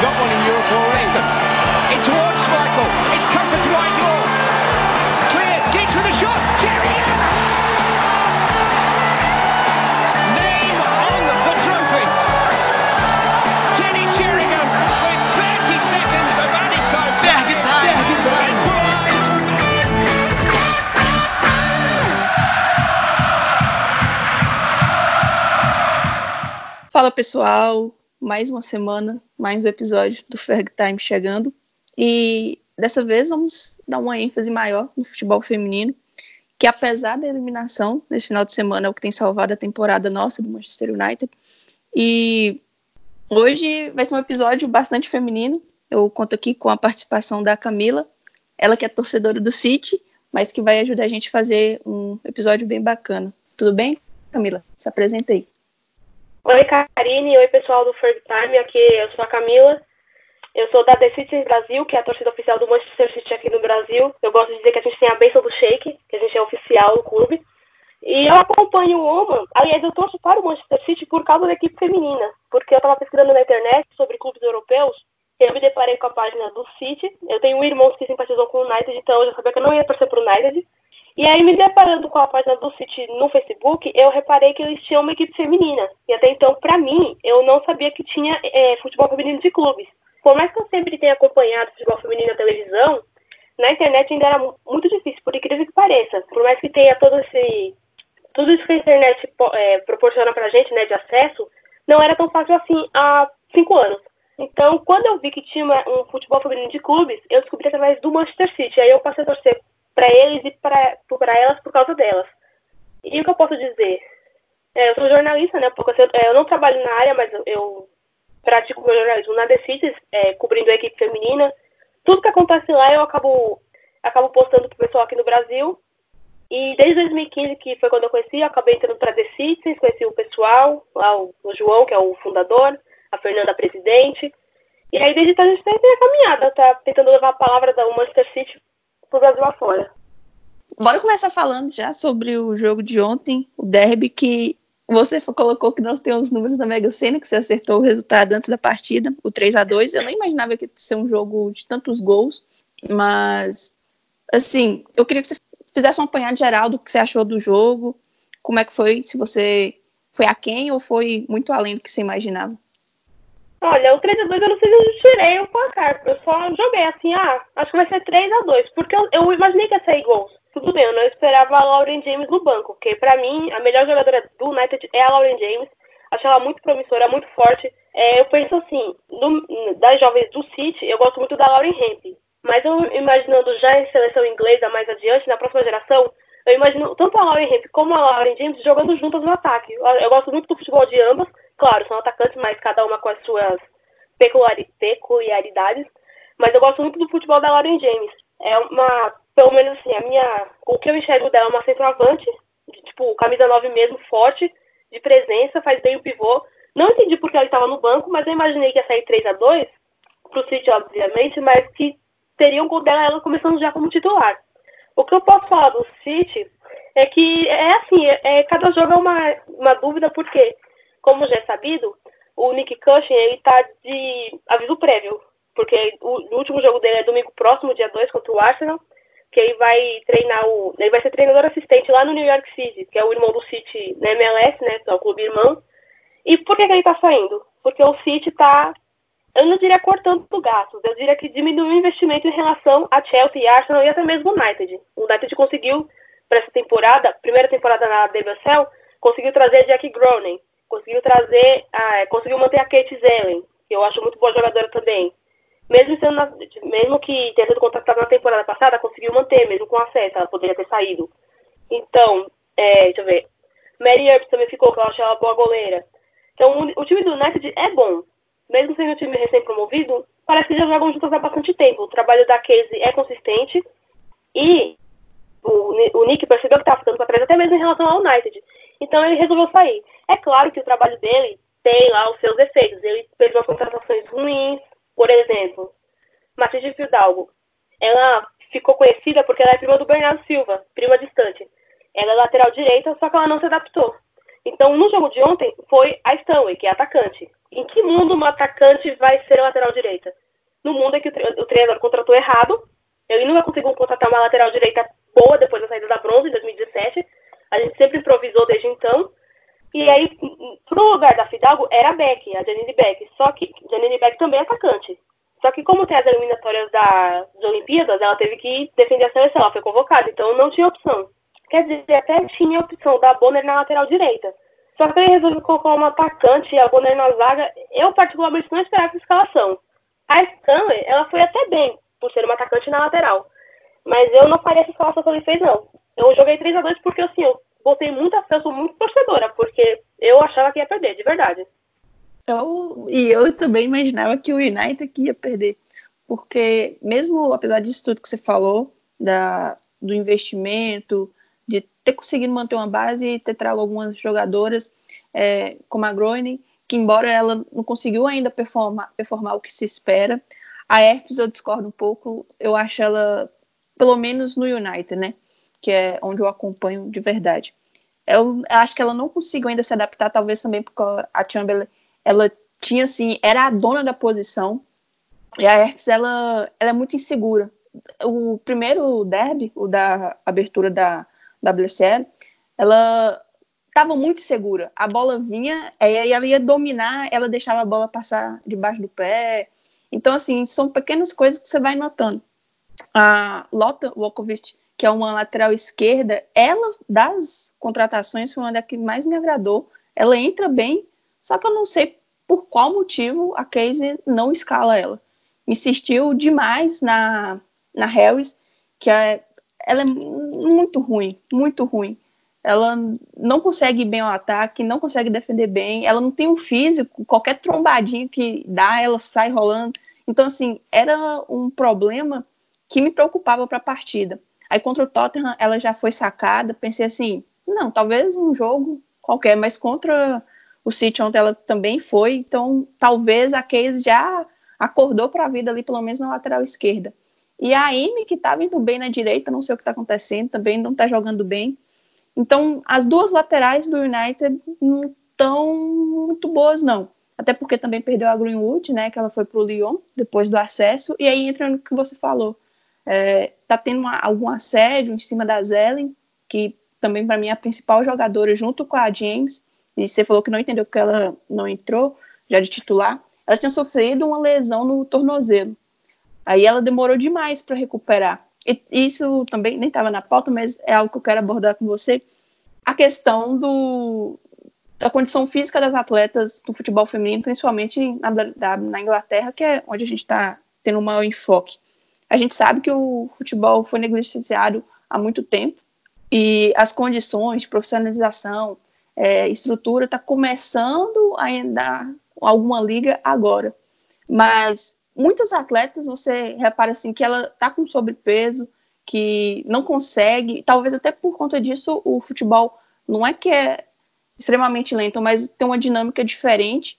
got one in Europe already. In towards Michael. It's come for Dwight Law. Cleared. Giggs with a shot. Sheringham. Name on the trophy. Teddy Sheringham with 30 seconds of added time. Ferg Time. Equalised. Fala pessoal, mais uma semana, mais um episódio do Ferg Time chegando. E dessa vez vamos dar uma ênfase maior no futebol feminino, que apesar da eliminação nesse final de semana é o que tem salvado a temporada nossa do Manchester United. E hoje vai ser um episódio bastante feminino. Eu conto aqui com a participação da Camila, ela que é torcedora do City, mas que vai ajudar a gente a fazer um episódio bem bacana. Tudo bem, Camila? Se apresenta aí. Oi, Karine. Oi, pessoal do First Time. Aqui eu sou a Camila. Eu sou da The City Brasil, que é a torcida oficial do Manchester City aqui no Brasil. Eu gosto de dizer que a gente tem a bênção do Sheik, que a gente é oficial do clube. E eu acompanho o Oman. Aliás, eu torço para o Manchester City por causa da equipe feminina. Porque eu estava pesquisando na internet sobre clubes europeus. Eu me deparei com a página do City. Eu tenho irmãos que simpatizam com o United, então eu já sabia que eu não ia torcer para o United. E aí, me deparando com a página do City no Facebook, eu reparei que eles tinham uma equipe feminina. E até então, para mim, eu não sabia que tinha é, futebol feminino de clubes. Por mais que eu sempre tenha acompanhado futebol feminino na televisão, na internet ainda era mu- muito difícil, por incrível que pareça. Por mais que tenha todo esse. Tudo isso que a internet é, proporciona pra gente, né, de acesso, não era tão fácil assim há cinco anos. Então, quando eu vi que tinha um futebol feminino de clubes, eu descobri através do Manchester City. Aí eu passei a torcer para eles e para elas por causa delas. E o que eu posso dizer? É, eu sou jornalista, né? Porque eu, é, eu não trabalho na área, mas eu, eu pratico meu jornalismo na The Cities, é, cobrindo a equipe feminina. Tudo que acontece lá eu acabo, acabo postando pro pessoal aqui no Brasil. E desde 2015, que foi quando eu conheci, eu acabei entrando para The Cities, conheci o pessoal, lá o, o João, que é o fundador, a Fernanda, a presidente. E aí, desde então, a gente tem a caminhada, tá tentando levar a palavra da Manchester City pro Brasil afora. Bora começar falando já sobre o jogo de ontem, o derby, que você colocou que nós temos os números da Mega Sena, que você acertou o resultado antes da partida, o 3 a 2 Eu nem imaginava que ia ser um jogo de tantos gols, mas, assim, eu queria que você fizesse um apanhado geral do que você achou do jogo, como é que foi, se você foi aquém ou foi muito além do que você imaginava. Olha, o 3x2 eu não sei se eu tirei o placar. Eu só joguei assim, ah, acho que vai ser 3x2. Porque eu, eu imaginei que ia sair gols. Tudo bem, eu não esperava a Lauren James no banco. Porque pra mim, a melhor jogadora do United é a Lauren James. Acho ela muito promissora, muito forte. É, eu penso assim, no- das jovens do City, eu gosto muito da Lauren Hemp. Mas eu imaginando já em seleção inglesa mais adiante, na próxima geração, eu imagino tanto a Lauren Hemp como a Lauren James jogando juntas no ataque. Eu, eu gosto muito do futebol de ambas. Claro, são atacantes, mas cada uma com as suas peculiari- peculiaridades. Mas eu gosto muito do futebol da Lauren James. É uma, pelo menos assim, a minha, o que eu enxergo dela é uma centroavante, de, tipo, camisa 9 mesmo, forte, de presença, faz bem o pivô. Não entendi porque ela estava no banco, mas eu imaginei que ia sair 3 a 2 pro City, obviamente, mas que teria um gol dela ela começando já como titular. O que eu posso falar do City é que é assim, é, é- cada jogo é uma, uma dúvida, porque, como já é sabido, o Nick Cushing, ele tá de aviso prévio, porque o, último jogo dele é domingo próximo, dia 2, contra o Arsenal, que ele vai treinar o. Ele vai ser treinador assistente lá no New York City, que é o irmão do City na MLS, né? Que é o clube irmão. E por que, que ele tá saindo? Porque o City tá. Eu não diria cortando gastos, eu diria que diminuiu o investimento em relação a Chelsea, Arsenal e até mesmo o United. O United conseguiu, para essa temporada, primeira temporada na WSL, conseguiu trazer Jack Groening, conseguiu trazer, ah, conseguiu manter a Kate Zellen, que eu acho muito boa jogadora também. Mesmo, sendo na- mesmo que tenha sido contratada na temporada passada, conseguiu manter, mesmo com acesso, ela poderia ter saído. Então, é, deixa eu ver. Mary Earps também ficou, que eu acho ela boa goleira. Então, o, time do United é bom. Mesmo sendo um time recém-promovido, parece que já jogam juntos há bastante tempo. O trabalho da Casey é consistente e o, o Nick percebeu que estava ficando para trás, até mesmo em relação ao United. Então, ele resolveu sair. É claro que o trabalho dele tem lá os seus efeitos. Ele umas contratações ruins, por exemplo, Matilde Fidalgo. Ela ficou conhecida porque ela é prima do Bernardo Silva, prima distante. Ela é lateral direita, só que ela não se adaptou. Então, no jogo de ontem, foi a Stanley, que é atacante. Em que mundo um atacante vai ser lateral direita? No mundo é que o, treinador contratou errado, ele nunca conseguiu contratar uma lateral direita boa depois da saída da Bronze em 2017. A gente sempre improvisou desde então. E aí, pro lugar da Fidalgo, era a Beck, a Janine Beck. Só que Janine Beck também é atacante. Só que como tem as eliminatórias das Olimpíadas, ela teve que defender a seleção, ela foi convocada, então não tinha opção. Quer dizer, até tinha a opção da Bonner na lateral direita. Só que ele resolveu colocar uma atacante e a Bonner na zaga. Eu, particularmente, não esperava essa escalação. A Stanley, ela foi até bem, por ser uma atacante na lateral. Mas eu não faria essa escalação que ele fez, não. Eu joguei 3 a 2 porque, assim, eu botei muita fé, eu sou muito torcedora, porque eu achava que ia perder, de verdade. Eu, e eu também imaginava que o United ia perder. Porque, mesmo apesar disso tudo que você falou, da, do investimento, de ter conseguido manter uma base e ter trago algumas jogadoras, é, como a Groening, que embora ela não conseguiu ainda performar, performar o que se espera, a Herpes eu discordo um pouco, eu acho ela, pelo menos no United, né, que é onde eu acompanho de verdade. Eu acho que ela não conseguiu ainda se adaptar, talvez também porque a Chamberlain, ela tinha assim, era a dona da posição, e a Herpes, ela, ela é muito insegura. O primeiro derby, o da abertura da WCL, ela estava muito segura. A bola vinha, aí ela ia dominar, ela deixava a bola passar debaixo do pé. Então, assim, são pequenas coisas que você vai notando. A Lotta Walkovic, que é uma lateral esquerda, ela, das contratações, foi uma das que mais me agradou. Ela entra bem, só que eu não sei por qual motivo a Casey não escala ela. Insistiu demais na, na Harris, que é, ela é muito ruim, muito ruim ela não consegue bem ao ataque, não consegue defender bem, ela não tem um físico, qualquer trombadinho que dá, ela sai rolando. Então, assim, era um problema que me preocupava para a partida. Aí contra o Tottenham, ela já foi sacada, pensei assim, não, talvez um jogo qualquer, mas contra o City ontem ela também foi, então talvez a Case já acordou para a vida ali, pelo menos na lateral esquerda. E a Amy, que estava indo bem na direita, não sei o que está acontecendo, também não está jogando bem. Então, as duas laterais do United não estão muito boas, não. Até porque também perdeu a Greenwood, né? Que ela foi para o Lyon depois do acesso. E aí entra no que você falou. É, tá tendo uma, algum assédio em cima da Zelen, que também para mim é a principal jogadora, junto com a James. E você falou que não entendeu porque ela não entrou, já de titular. Ela tinha sofrido uma lesão no tornozelo. Aí ela demorou demais para recuperar isso também nem estava na pauta, mas é algo que eu quero abordar com você. A questão do, da condição física das atletas do futebol feminino, principalmente na, na Inglaterra, que é onde a gente está tendo um maior enfoque. A gente sabe que o futebol foi negligenciado há muito tempo e as condições de profissionalização, é, estrutura, está começando a dar alguma liga agora. Mas muitas atletas você repara assim que ela tá com sobrepeso, que não consegue, talvez até por conta disso o futebol não é que é extremamente lento, mas tem uma dinâmica diferente.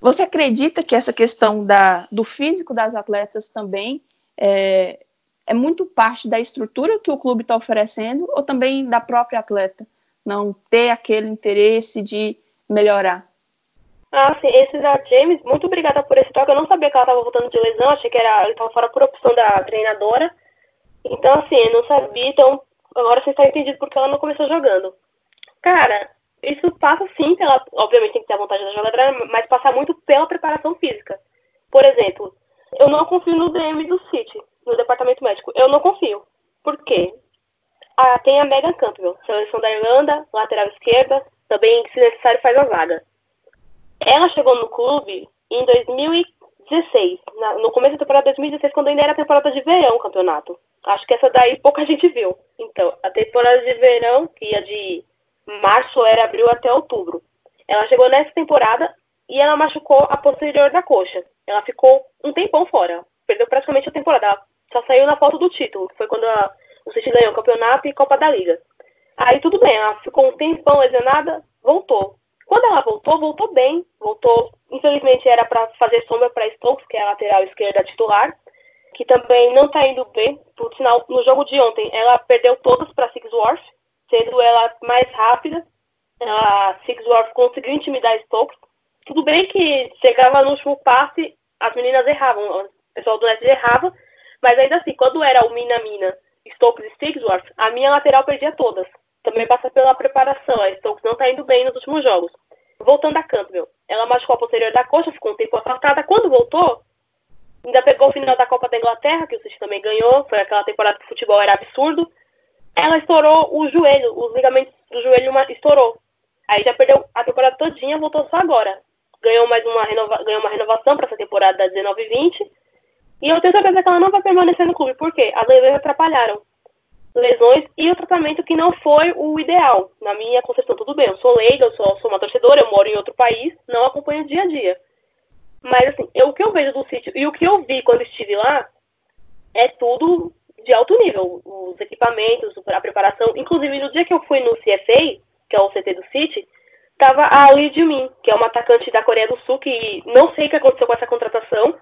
Você acredita que essa questão da, do físico das atletas também é, é muito parte da estrutura que o clube está oferecendo ou também da própria atleta não ter aquele interesse de melhorar? Ah, sim, esse da James, muito obrigada por esse toque. Eu não sabia que ela estava voltando de lesão, achei que era, ele estava fora por opção da treinadora. Então, assim, eu não sabia, então agora você está entendido porque ela não começou jogando. Cara, isso passa sim pela. Obviamente tem que ter a vontade da jogadora, mas passa muito pela preparação física. Por exemplo, eu não confio no DM do City, no departamento médico. Eu não confio. Por quê? Ah, tem a Megan Campbell, seleção da Irlanda, lateral esquerda, também, se necessário, faz a vaga. Ela chegou no clube em 2016, na, no começo da temporada 2016, quando ainda era temporada de verão o campeonato. Acho que essa daí pouca gente viu. Então, a temporada de verão, que ia de março, era abril até outubro. Ela chegou nessa temporada e ela machucou a posterior da coxa. Ela ficou um tempão fora. Perdeu praticamente a temporada. Ela só saiu na foto do título, que foi quando a, o City ganhou o campeonato e Copa da Liga. Aí tudo bem, ela ficou um tempão lesionada, voltou. Quando ela voltou, voltou bem. Voltou, infelizmente, era para fazer sombra para Stokes, que é a lateral esquerda titular, que também não está indo bem. Por sinal, no jogo de ontem, ela perdeu todas para Sixworth, sendo ela mais rápida. A Sixworth conseguiu intimidar Stokes. Tudo bem que chegava no último passe, as meninas erravam, o pessoal do Nets errava, mas ainda assim, quando era o Mina-Mina, Stokes e Stigsworth, a minha lateral perdia todas. Também passa pela preparação, a Stokes não tá indo bem nos últimos jogos. Voltando a Campbell, ela machucou a posterior da coxa, ficou um tempo afastada. Quando voltou, ainda pegou o final da Copa da Inglaterra, que o City também ganhou, foi aquela temporada que o futebol era absurdo. Ela estourou o joelho, os ligamentos do joelho estourou. Aí já perdeu a temporada todinha, voltou só agora. Ganhou mais uma, renova, ganhou uma renovação para essa temporada da 19-20. E eu tenho certeza que ela não vai permanecer no clube. Por quê? As lesões atrapalharam. Lesões e o tratamento que não foi o ideal. Na minha concepção, tudo bem. Eu sou leiga, eu sou, sou uma torcedora, eu moro em outro país, não acompanho o dia a dia. Mas, assim, eu, o que eu vejo do sítio e o que eu vi quando estive lá é tudo de alto nível. Os equipamentos, a preparação. Inclusive, no dia que eu fui no CFA, que é o CT do City, tava a Lee Min, que é uma atacante da Coreia do Sul, que não sei o que aconteceu com essa contratação.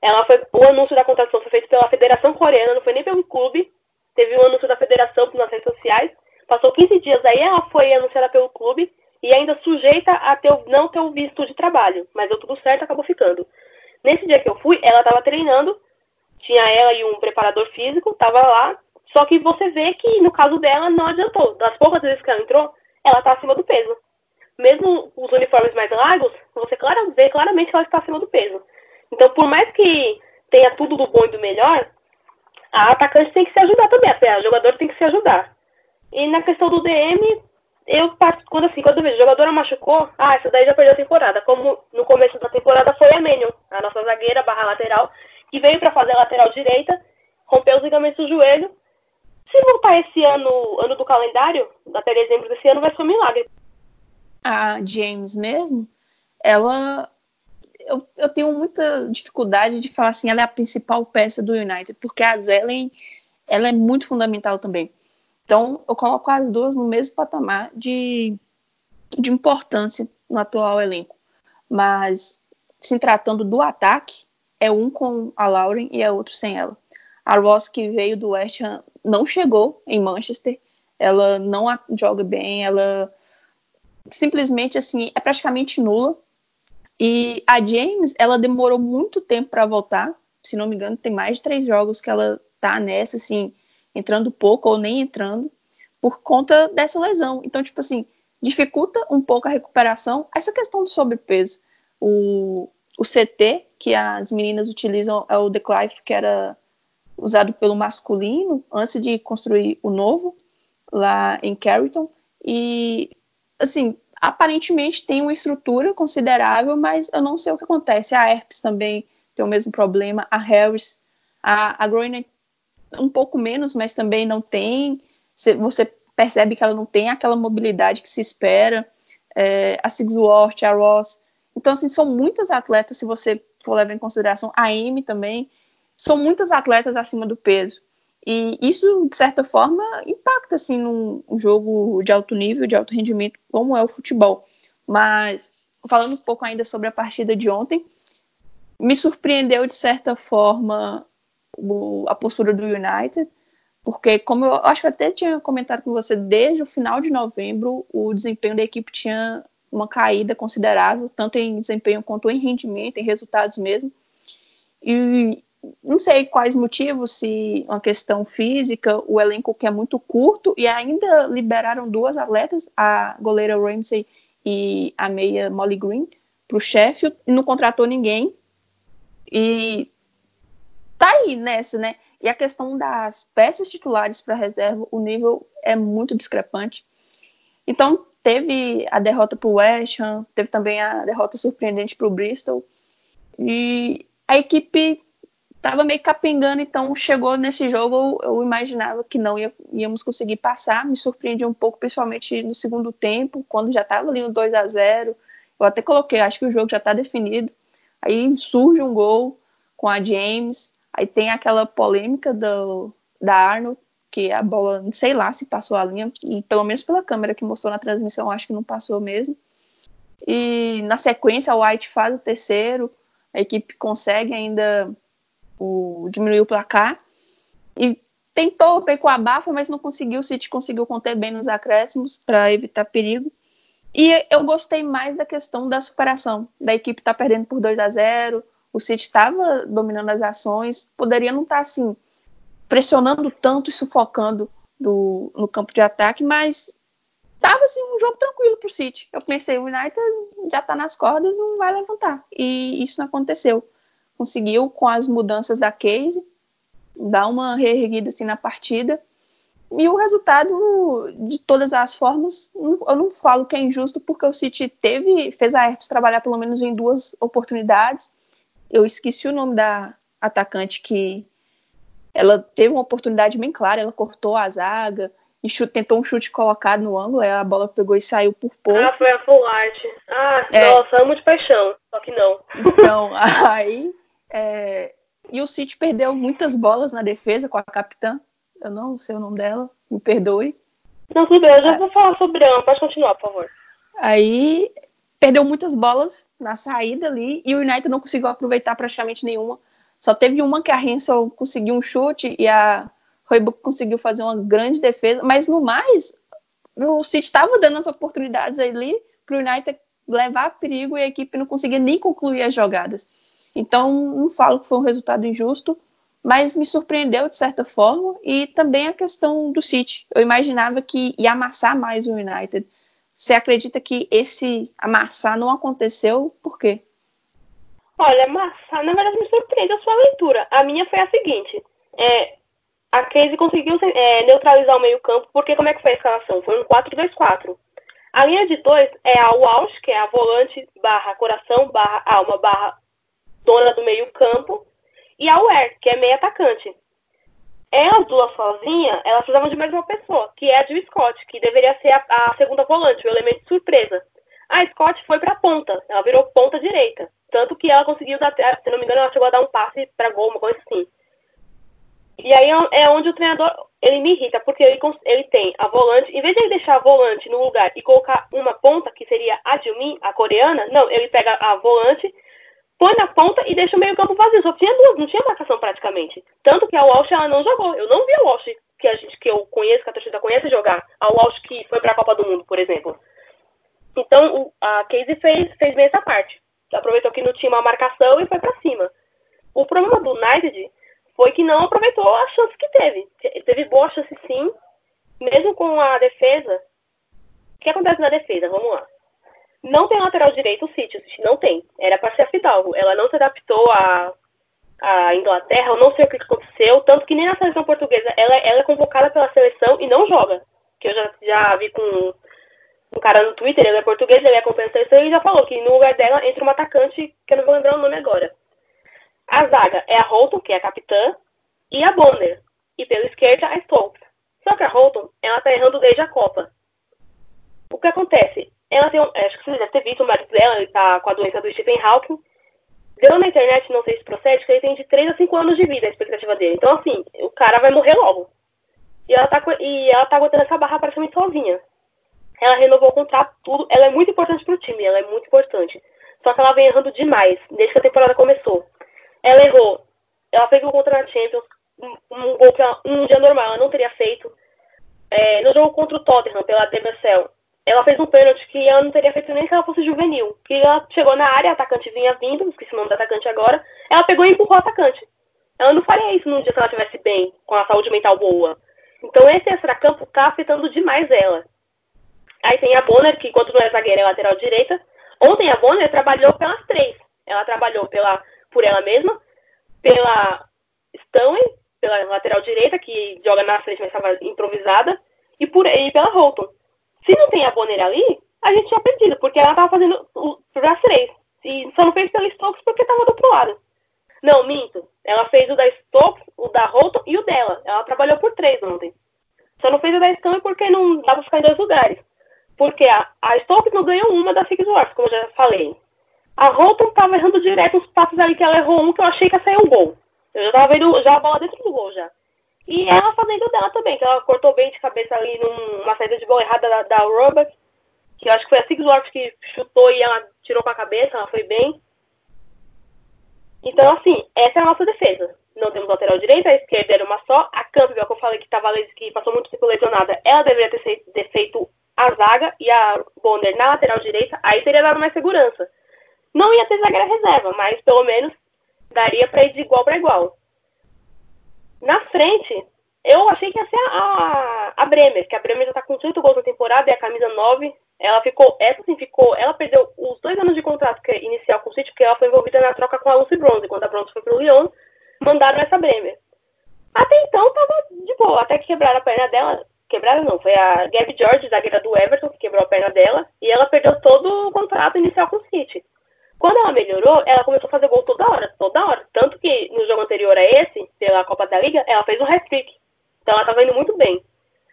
Ela foi, o anúncio da contratação foi feito pela Federação Coreana, não foi nem pelo clube. Teve um anúncio da federação nas redes sociais. Passou 15 dias aí, ela foi anunciada pelo clube e ainda sujeita a ter, não ter o visto de trabalho. Mas deu tudo certo, acabou ficando. Nesse dia que eu fui, ela estava treinando, tinha ela e um preparador físico, estava lá. Só que você vê que no caso dela não adiantou. Das poucas vezes que ela entrou, ela está acima do peso. Mesmo os uniformes mais largos, você clara, vê claramente que ela está acima do peso. Então, por mais que tenha tudo do bom e do melhor, a atacante tem que se ajudar também, a jogador tem que se ajudar. E na questão do DM, eu quando assim, quando eu vejo, a jogadora machucou, ah, essa daí já perdeu a temporada. Como no começo da temporada foi a Menion, a nossa zagueira barra lateral, que veio para fazer a lateral direita, rompeu os ligamentos do joelho. Se voltar esse ano, ano do calendário, até dezembro desse ano, vai ser um milagre. A James mesmo, ela eu, eu tenho muita dificuldade de falar assim, ela é a principal peça do United, porque a Zelen, ela é muito fundamental também. Então, eu coloco as duas no mesmo patamar de, de importância no atual elenco. Mas, se tratando do ataque, é um com a Lauren e é outro sem ela. A Ross, que veio do West Ham, não chegou em Manchester. Ela não joga bem, ela simplesmente, assim, é praticamente nula. E a James, ela demorou muito tempo para voltar. Se não me engano, tem mais de três jogos que ela tá nessa, assim, entrando pouco ou nem entrando, por conta dessa lesão. Então, tipo assim, dificulta um pouco a recuperação. Essa questão do sobrepeso. O, o CT que as meninas utilizam é o The Clive, que era usado pelo masculino antes de construir o novo lá em Carrington. E, assim, aparentemente tem uma estrutura considerável, mas eu não sei o que acontece. A Herpes também tem o mesmo problema, a Harris, a, a um pouco menos, mas também não tem. Você percebe que ela não tem aquela mobilidade que se espera. É, a Sigsworth, a Ross. Então, assim, são muitas atletas, se você for levar em consideração, a Amy também, são muitas atletas acima do peso. E isso, de certa forma, impacta assim, num jogo de alto nível, de alto rendimento, como é o futebol. Mas, falando um pouco ainda sobre a partida de ontem, me surpreendeu, de certa forma, o, a postura do United, porque, como eu acho que até tinha comentado com você, desde o final de novembro, o desempenho da equipe tinha uma caída considerável, tanto em desempenho quanto em rendimento, em resultados mesmo. E não sei quais motivos, se uma questão física, o elenco que é muito curto, e ainda liberaram duas atletas, a goleira Ramsey e a meia Molly Green, para o Sheffield, e não contratou ninguém. E tá aí nessa, né? E a questão das peças titulares para reserva, o nível é muito discrepante. Então, teve a derrota para o West Ham, teve também a derrota surpreendente para o Bristol. E a equipe estava meio capengando, então chegou nesse jogo, eu imaginava que não ia, íamos conseguir passar, me surpreendi um pouco, principalmente no segundo tempo, quando já estava ali no 2 a 0 eu até coloquei, acho que o jogo já está definido, aí surge um gol com a James, aí tem aquela polêmica do, da Arnold, que a bola, não sei lá se passou a linha, pelo menos pela câmera que mostrou na transmissão, acho que não passou mesmo, e na sequência o White faz o terceiro, a equipe consegue ainda o, diminuiu o placar e tentou com a bafa, mas não conseguiu. O City conseguiu conter bem nos acréscimos para evitar perigo. E eu gostei mais da questão da superação. Da equipe tá perdendo por 2 a 0 o City estava dominando as ações, poderia não estar tá, assim, pressionando tanto e sufocando do, no campo de ataque, mas estava assim, um jogo tranquilo para o City. Eu pensei, o United já está nas cordas, não vai levantar. E isso não aconteceu. Conseguiu, com as mudanças da Case, dar uma reerguida assim, na partida e o resultado, de todas as formas, eu não falo que é injusto, porque o City teve, fez a Herpes trabalhar pelo menos em duas oportunidades. Eu esqueci o nome da atacante que ela teve uma oportunidade bem clara, ela cortou a zaga e chute, tentou um chute colocado no ângulo, a bola pegou e saiu por pouco. Ah, foi a full art. Ah, é. nossa, amo de paixão, só que não. Então, aí. É, e o City perdeu muitas bolas na defesa com a capitã eu não sei o nome dela, me perdoe. Não, tudo bem, eu já vou falar sobre ela, pode continuar, por favor. Aí perdeu muitas bolas na saída ali e o United não conseguiu aproveitar praticamente nenhuma. Só teve uma que a Hensel conseguiu um chute e a Roebuck conseguiu fazer uma grande defesa, mas no mais, o City estava dando as oportunidades ali para o United levar perigo e a equipe não conseguia nem concluir as jogadas. Então, não falo que foi um resultado injusto, mas me surpreendeu de certa forma e também a questão do City. Eu imaginava que ia amassar mais o United. Você acredita que esse amassar não aconteceu? Por quê? Olha, amassar, na verdade, me surpreende a sua leitura. A minha foi a seguinte: é, a Casey conseguiu é, neutralizar o meio-campo, porque como é que foi a escalação? Foi um 4-2-4. A linha de dois é a Walsh, que é a volante barra coração, barra alma, barra dona do meio-campo, e a Ware, que é meio atacante. Elas duas sozinhas, elas precisavam de mais uma pessoa, que é a Jill Scott, que deveria ser a, a segunda volante, o elemento surpresa. A Scott foi para ponta, ela virou ponta direita. Tanto que ela conseguiu dar, se não me engano, ela chegou a dar um passe para gol, uma coisa assim. E aí é, é onde o treinador, ele me irrita, porque ele, ele tem a volante, em vez de ele deixar a volante no lugar e colocar uma ponta, que seria a Dilmin, a coreana, não, ele pega a volante põe na ponta e deixa o meio campo vazio. Só tinha duas, não tinha marcação praticamente. Tanto que a Walsh ela não jogou. Eu não vi a Walsh que a gente que eu conheço, que a torcida conhece jogar. A Walsh que foi para a Copa do Mundo, por exemplo. Então o, a Casey fez, fez bem essa parte. Aproveitou que não tinha uma marcação e foi para cima. O problema do United foi que não aproveitou a chance que teve. Teve boa chance sim, mesmo com a defesa. O que acontece na defesa? Vamos lá. Não tem lateral direito o City, não tem. Era para ser a Fidalgo. Ela não se adaptou à, à Inglaterra, eu não sei o que aconteceu, tanto que nem na seleção portuguesa ela, ela é convocada pela seleção e não joga. Que eu já, já vi com um cara no Twitter, ele é português, ele acompanha a seleção e já falou que no lugar dela entra uma atacante, que eu não vou lembrar o nome agora. A zaga é a Holton, que é a capitã, e a Bonner. E pela esquerda, a Stokes. Só que a Holton, ela tá errando desde a Copa. O que acontece? Ela tem um, acho que você deve ter visto o marido dela, ele tá com a doença do Stephen Hawking. Deu na internet, não sei se procede, que ele tem de 3 a 5 anos de vida a expectativa dele. Então, assim, o cara vai morrer logo. E ela tá, e ela tá aguentando essa barra praticamente sozinha. Ela renovou o contrato, tudo. Ela é muito importante pro time, ela é muito importante. Só que ela vem errando demais, desde que a temporada começou. Ela errou. Ela fez um contra na Champions, um, um gol que ela, um dia normal ela não teria feito. É, no jogo contra o Tottenham, pela DBCL, ela fez um pênalti que ela não teria feito nem se ela fosse juvenil. Que ela chegou na área, atacante vinha vindo, esqueci o nome do atacante agora, ela pegou e empurrou o atacante. Ela não faria isso num dia se ela estivesse bem, com a saúde mental boa. Então esse extra-campo tá afetando demais ela. Aí tem a Bonner, que enquanto não é zagueira, é lateral direita. Ontem a Bonner trabalhou pelas três. Ela trabalhou pela, por ela mesma, pela Stanley, pela lateral direita, que joga na frente, mas estava improvisada, e, por, e pela Holton. Se não tem a Bonner ali, a gente tinha perdido, porque ela tava fazendo as três. E só não fez pela Stokes porque tava do outro lado. Não, minto. Ela fez o da Stokes, o da Holton e o dela. Ela trabalhou por três ontem. Só não fez o da Stanley porque não dá pra ficar em dois lugares. Porque a, a Stokes não ganhou uma da Six Wars, como eu já falei. A Holton tava errando direto uns passos ali que ela errou um que eu achei que ia sair um gol. Eu já tava vendo já a bola dentro do gol já. E ela fazendo dela também, que ela cortou bem de cabeça ali numa saída de bola errada da, da que eu acho que foi a Sigsworth que chutou e ela tirou com a cabeça, ela foi bem. Então, assim, essa é a nossa defesa. Não temos lateral direito, a esquerda era uma só. A Campbell, que eu falei que, tava, que passou muito tempo lesionada, ela deveria ter feito as zaga e a Bonner na lateral direita, aí teria dado mais segurança. Não ia ter zagueira reserva, mas pelo menos daria para ir de igual para igual. Na frente, eu achei que ia ser a, a, Bremer, que a Bremer já tá com 18 gols na temporada e a camisa 9. Ela ficou, essa sim ficou, ela perdeu os dois anos de contrato que é inicial com o City, porque ela foi envolvida na troca com a Lucy Bronze. Quando a Bronze foi pro Lyon, mandaram essa Bremer. Até então tava de boa, até que quebraram a perna dela. Quebraram não, foi a Gabby George, zagueira do Everton, que quebrou a perna dela, e ela perdeu todo o contrato inicial com o City. Quando ela melhorou, ela começou a fazer gol toda hora, toda hora. Tanto que no jogo anterior a esse, pela Copa da Liga, ela fez um hat-trick. Então ela estava indo muito bem.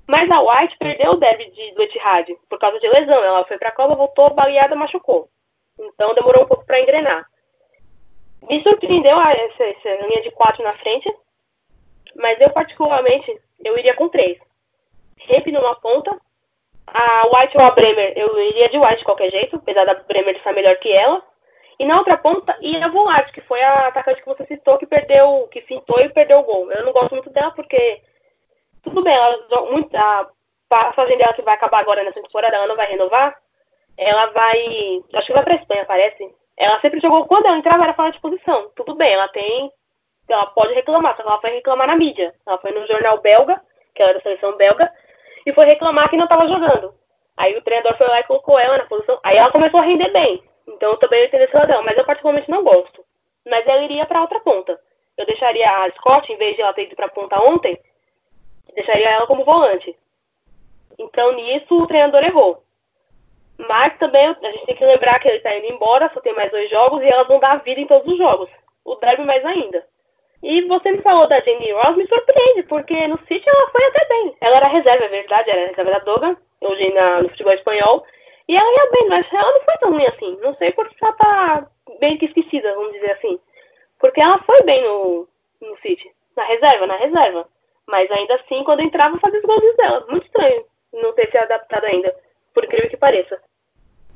Mas a White perdeu o derby de, do Etihad por causa de lesão. Ela foi para a Copa, voltou baleada, machucou. Então demorou um pouco para engrenar. Me surpreendeu essa, essa linha de quatro na frente, mas eu particularmente eu iria com três. Hemp numa ponta, a White ou a Bremer, eu iria de White de qualquer jeito, apesar da Bremer estar melhor que ela. E na outra ponta ia Volarte, que foi a atacante que você citou, que perdeu, que fintou e perdeu o gol. Eu não gosto muito dela porque, tudo bem, ela muito, a passagem dela que vai acabar agora nessa temporada, ela não vai renovar. Ela vai, acho que vai pra Espanha, parece. Ela sempre jogou, quando ela entrava era fora de posição. Tudo bem, ela tem, ela pode reclamar, só que ela foi reclamar na mídia. Ela foi no jornal belga, que era da seleção belga, e foi reclamar que não estava jogando. Aí o treinador foi lá e colocou ela na posição. Aí ela começou a render bem. Então eu também entendo esse ladrão, mas eu particularmente não gosto. Mas eu iria para outra ponta. Eu deixaria a Scott, em vez de ela ter ido para a ponta ontem, deixaria ela como volante. Então nisso o treinador errou. Mas também a gente tem que lembrar que ele está indo embora, só tem mais dois jogos e elas vão dar vida em todos os jogos. O derby mais ainda. E você me falou da Jenny Ross, me surpreende, porque no City ela foi até bem. Ela era reserva, é verdade, era reserva da Doga, hoje na, no futebol espanhol. E ela ia bem, mas ela não foi tão ruim assim. Não sei porque ela tá bem que esquecida, vamos dizer assim. Porque ela foi bem no, no City. Na reserva, na reserva. Mas ainda assim, quando entrava, fazia os gols dela. Muito estranho não ter se adaptado ainda. Por incrível que pareça.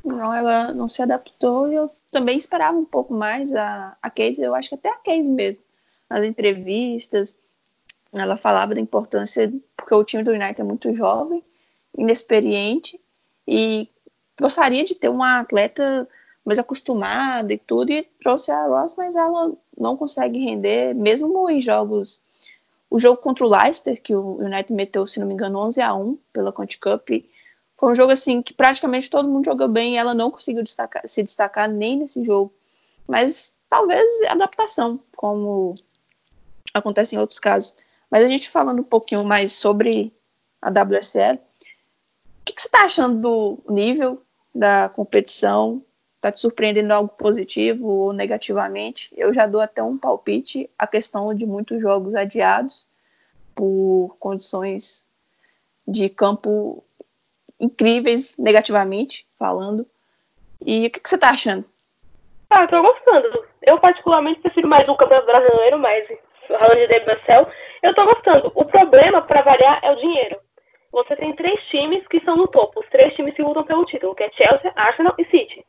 Não, ela não se adaptou e eu também esperava um pouco mais a, a Casey. Eu acho que até a Casey mesmo. Nas entrevistas, ela falava da importância, porque o time do United é muito jovem, inexperiente, e gostaria de ter uma atleta mais acostumada e tudo, e trouxe a Ross, mas ela não consegue render, mesmo em jogos. O jogo contra o Leicester, que o United meteu, se não me engano, 11 a 1 pela Conti Cup, foi um jogo assim que praticamente todo mundo jogou bem e ela não conseguiu destacar, se destacar nem nesse jogo. Mas talvez adaptação, como acontece em outros casos. Mas a gente falando um pouquinho mais sobre a WSL, o que, que você está achando do nível da competição? Está te surpreendendo algo positivo ou negativamente? Eu já dou até um palpite a questão de muitos jogos adiados por condições de campo incríveis, negativamente falando. E o que, que você está achando? Ah, tô gostando. Eu particularmente prefiro mais o Campeonato Brasileiro, mas falando de eu tô gostando. O problema, para variar, é o dinheiro você tem três times que são no topo, os três times que lutam pelo título, que é Chelsea, Arsenal e City.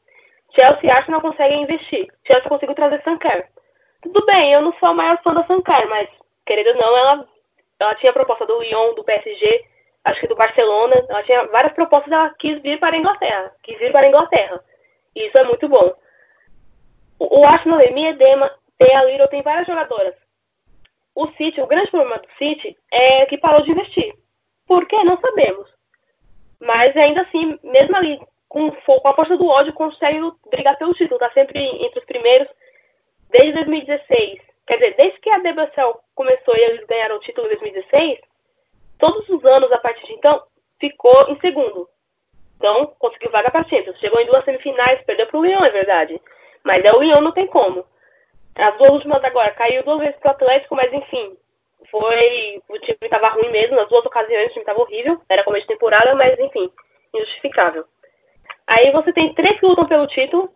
Chelsea e Arsenal conseguem investir. Chelsea conseguiu trazer Sanker. Tudo bem, eu não sou a maior fã da Sanker, mas, querendo ou não, ela, ela tinha proposta do Lyon, do PSG, acho que do Barcelona, ela tinha várias propostas, ela quis vir para a Inglaterra, quis vir para a Inglaterra. E isso é muito bom. O, o Arsenal, Emi Edema, tem a Little, tem várias jogadoras. O City, o grande problema do City é que parou de investir. Por que? Não sabemos. Mas ainda assim, mesmo ali, com, com a força do ódio, consegue brigar pelo título. Tá sempre entre os primeiros desde 2016. Quer dizer, desde que a DBSL começou e eles ganharam o título em 2016, todos os anos a partir de então, ficou em segundo. Então, conseguiu vaga para Champions. Chegou em duas semifinais, perdeu para o Lyon, é verdade. Mas é o Lyon, não tem como. As duas últimas agora, caiu duas vezes para o Atlético, mas enfim, foi. O time estava ruim mesmo, nas duas ocasiões o time estava horrível, era começo de temporada, mas enfim, injustificável. Aí você tem três que lutam pelo título,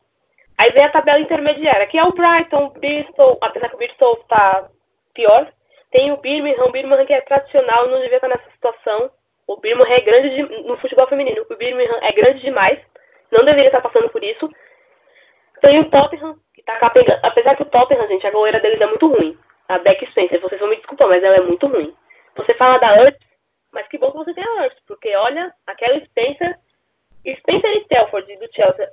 aí vem a tabela intermediária, que é o Brighton, Bristol, apesar que o Bristol está pior. Tem o Birmingham, o Birmingham que é tradicional, não devia estar nessa situação. O Birmingham é grande de, no futebol feminino, o Birmingham é grande demais, não deveria estar passando por isso. Tem o Tottenham, que tá capengando, apesar que o Tottenham, gente, a goleira deles é muito ruim a Beck Spencer. Vocês vão me desculpar, mas ela é muito ruim. Você fala da Earth, mas que bom que você tem a Earth, porque olha, aquela Spencer Telford e do Chelsea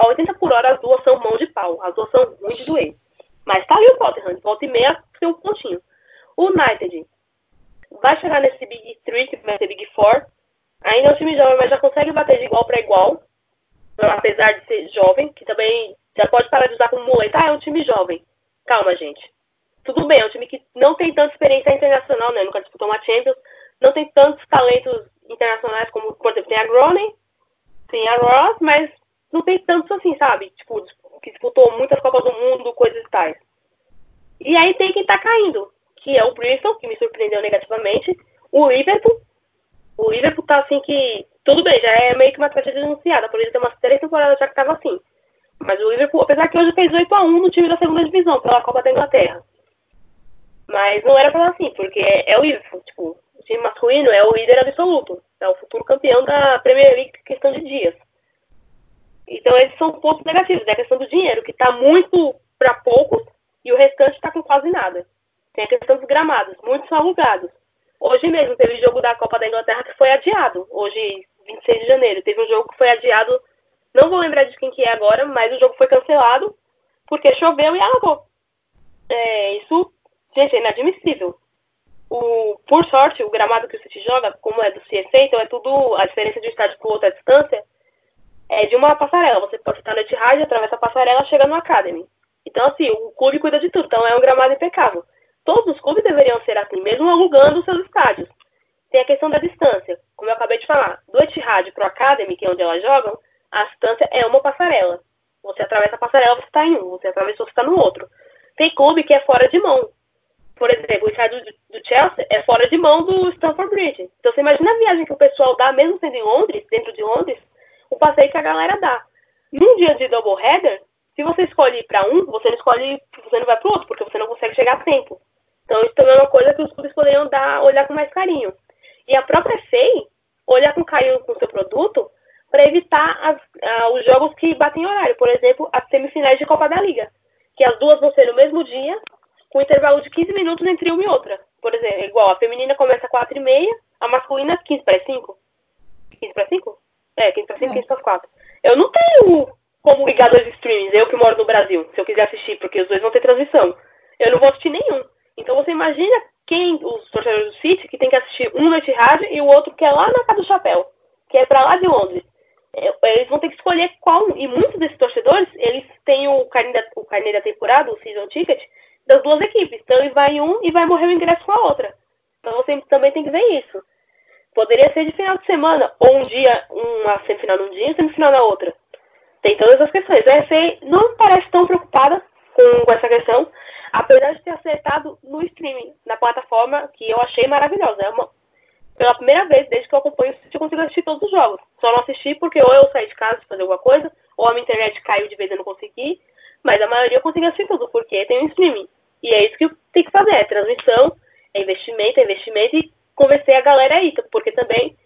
a 80 por hora, as duas são mão de pau. As duas são ruins de doer. Mas tá aí o Tottenham, volta e meia, tem um pontinho. O United vai chegar nesse Big 3, que vai ser Big 4. Ainda é um time jovem, mas já consegue bater de igual para igual. Apesar de ser jovem, que também já pode parar de usar como muleta. Ah, é um time jovem. Calma, gente. Tudo bem, é um time que não tem tanta experiência internacional, né? Nunca disputou uma Champions. Não tem tantos talentos internacionais como, por exemplo, tem a Groningen, tem a Ross, mas não tem tantos assim, sabe? Tipo, que disputou muitas Copas do Mundo, coisas tais. E aí tem quem tá caindo, que é o Bristol, que me surpreendeu negativamente, o Liverpool. O Liverpool tá assim que. Tudo bem, já é meio que uma tragédia denunciada, por isso tem umas três temporadas já que tava assim. Mas o Liverpool, apesar que hoje fez 8 a 1 no time da segunda divisão, pela Copa da Inglaterra. Mas não era pra assim, porque é, o Liverpool, tipo, o time masculino é o líder absoluto. É o futuro campeão da Premier League questão de dias. Então, esses são pontos negativos. É a questão do dinheiro, que está muito para poucos e o restante está com quase nada. Tem a questão dos gramados, muitos alugados. Hoje mesmo teve jogo da Copa da Inglaterra que foi adiado. Hoje, 26 de janeiro, teve um jogo que foi adiado. Não vou lembrar de quem que é agora, mas o jogo foi cancelado porque choveu e alagou. É, isso, gente, é inadmissível. O, por sorte, o gramado que o City joga, como é do CFA, então é tudo a diferença de um estádio para o outro à distância, é de uma passarela. Você pode estar no Etihad, atravessa a passarela, chega no Academy. Então, assim, o clube cuida de tudo. Então, é um gramado impecável. Todos os clubes deveriam ser assim, mesmo alugando seus estádios. Tem a questão da distância. Como eu acabei de falar, do Etihad para o Academy, que é onde elas jogam, a distância é uma passarela. Você atravessa a passarela, você está em um. Você atravessa, você está no outro. Tem clube que é fora de mão. Por exemplo, o estádio do, Chelsea é fora de mão do Stamford Bridge. Então, você imagina a viagem que o pessoal dá, mesmo sendo em Londres, dentro de Londres, o passeio que a galera dá. Num dia de double header, se você escolhe para um, você não escolhe, você não vai para o outro, porque você não consegue chegar a tempo. Então isso também é uma coisa que os clubes poderiam dar, olhar com mais carinho. E a própria FEI olhar com carinho com o seu produto para evitar as, os jogos que batem horário. Por exemplo, as semifinais de Copa da Liga, que as duas vão ser no mesmo dia, com intervalo de 15 minutos entre uma e outra. Por exemplo, igual a feminina começa às 4 e meia, a masculina 15 para 5. 15 para 5? É, quem tá sempre é. quem tá quatro. Eu não tenho como ligar dois streams, eu que moro no Brasil, se eu quiser assistir, porque os dois vão ter transmissão. Eu não vou assistir nenhum. Então você imagina quem, os torcedores do City, que tem que assistir um no Etihad e o outro que é lá na Casa do Chapéu, que é pra lá de Londres. É, eles vão ter que escolher qual. E muitos desses torcedores, eles têm o carnê da, o carnê da temporada, o season ticket, das duas equipes. Então vai um e vai morrer o ingresso com a outra. Então você também tem que ver isso. Poderia ser de final de semana, ou um dia, uma semifinal num dia e semifinal na outra. Tem todas as questões. A FA não parece tão preocupada com, com essa questão, apesar de ter acertado no streaming, na plataforma que eu achei maravilhosa. É uma, pela primeira vez, desde que eu acompanho, eu consigo assistir todos os jogos. Só não assisti porque ou eu saí de casa para fazer alguma coisa, ou a minha internet caiu de vez e eu não consegui. Mas a maioria consigo assistir tudo, porque tem um streaming. E é isso que tem que fazer, é transmissão, é investimento, é investimento e convencer a galera aí, porque também,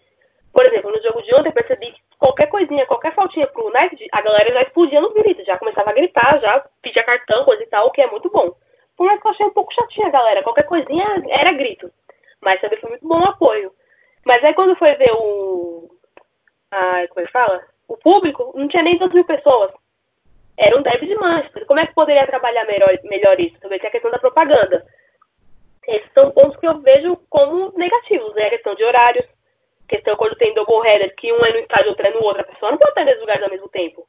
por exemplo, no jogo de ontem eu percebi que qualquer coisinha, qualquer faltinha pro United, a galera já explodia no grito, já começava a gritar, já pedia cartão, coisa e tal, o que é muito bom. Por mais que eu achei um pouco chatinha, galera, qualquer coisinha era grito. Mas também foi muito bom o apoio. Mas aí quando foi ver o. Ai, como é que fala? O público, não tinha nem 2 mil pessoas. Era um derby de Manchester. Como é que poderia trabalhar melhor, melhor isso? Tem a questão da propaganda. Esses são pontos que eu vejo como negativos, né? A questão de horários, questão quando tem double header, que um é no estádio, outro é no outro, a pessoa não pode estar em dois lugares ao mesmo tempo.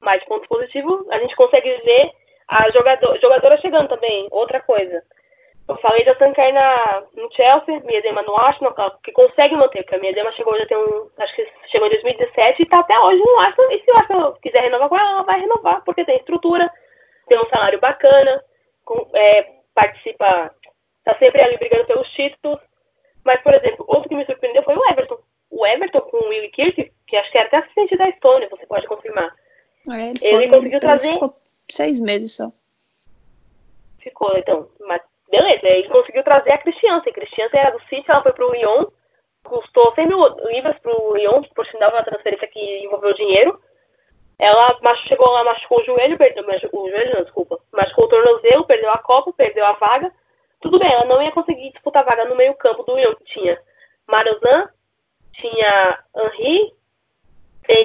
Mas ponto positivo, a gente consegue ver a jogador, jogadora chegando também, outra coisa. Eu falei da Sankai no Chelsea, Miedema no Arsenal, que consegue manter, porque a Miedema chegou já tem um. Acho que chegou em 2017 e está até hoje no Arsenal. E se o Arsenal quiser renovar com ela, ela vai renovar, porque tem estrutura, tem um salário bacana, com, é, participa tá sempre ali brigando pelos títulos. Mas, por exemplo, outro que me surpreendeu foi o Everton. O Everton com o Willy Kirk, que acho que era até assistente da Estônia, você pode confirmar. É, ele, ele conseguiu trazer. Ficou seis meses só. Ficou, então. Mas beleza, ele conseguiu trazer a Cristiança. A Cristiança era do City, ela foi pro Lyon, custou 100 mil libras pro Lyon, por sinal uma transferência que envolveu dinheiro. Ela chegou lá, machucou o joelho, perdeu o joelho, não, desculpa. Machucou o tornozelo, perdeu a Copa, perdeu a vaga. Tudo bem, ela não ia conseguir disputar vaga no meio campo do Lyon, que tinha Marozan, tinha Henri,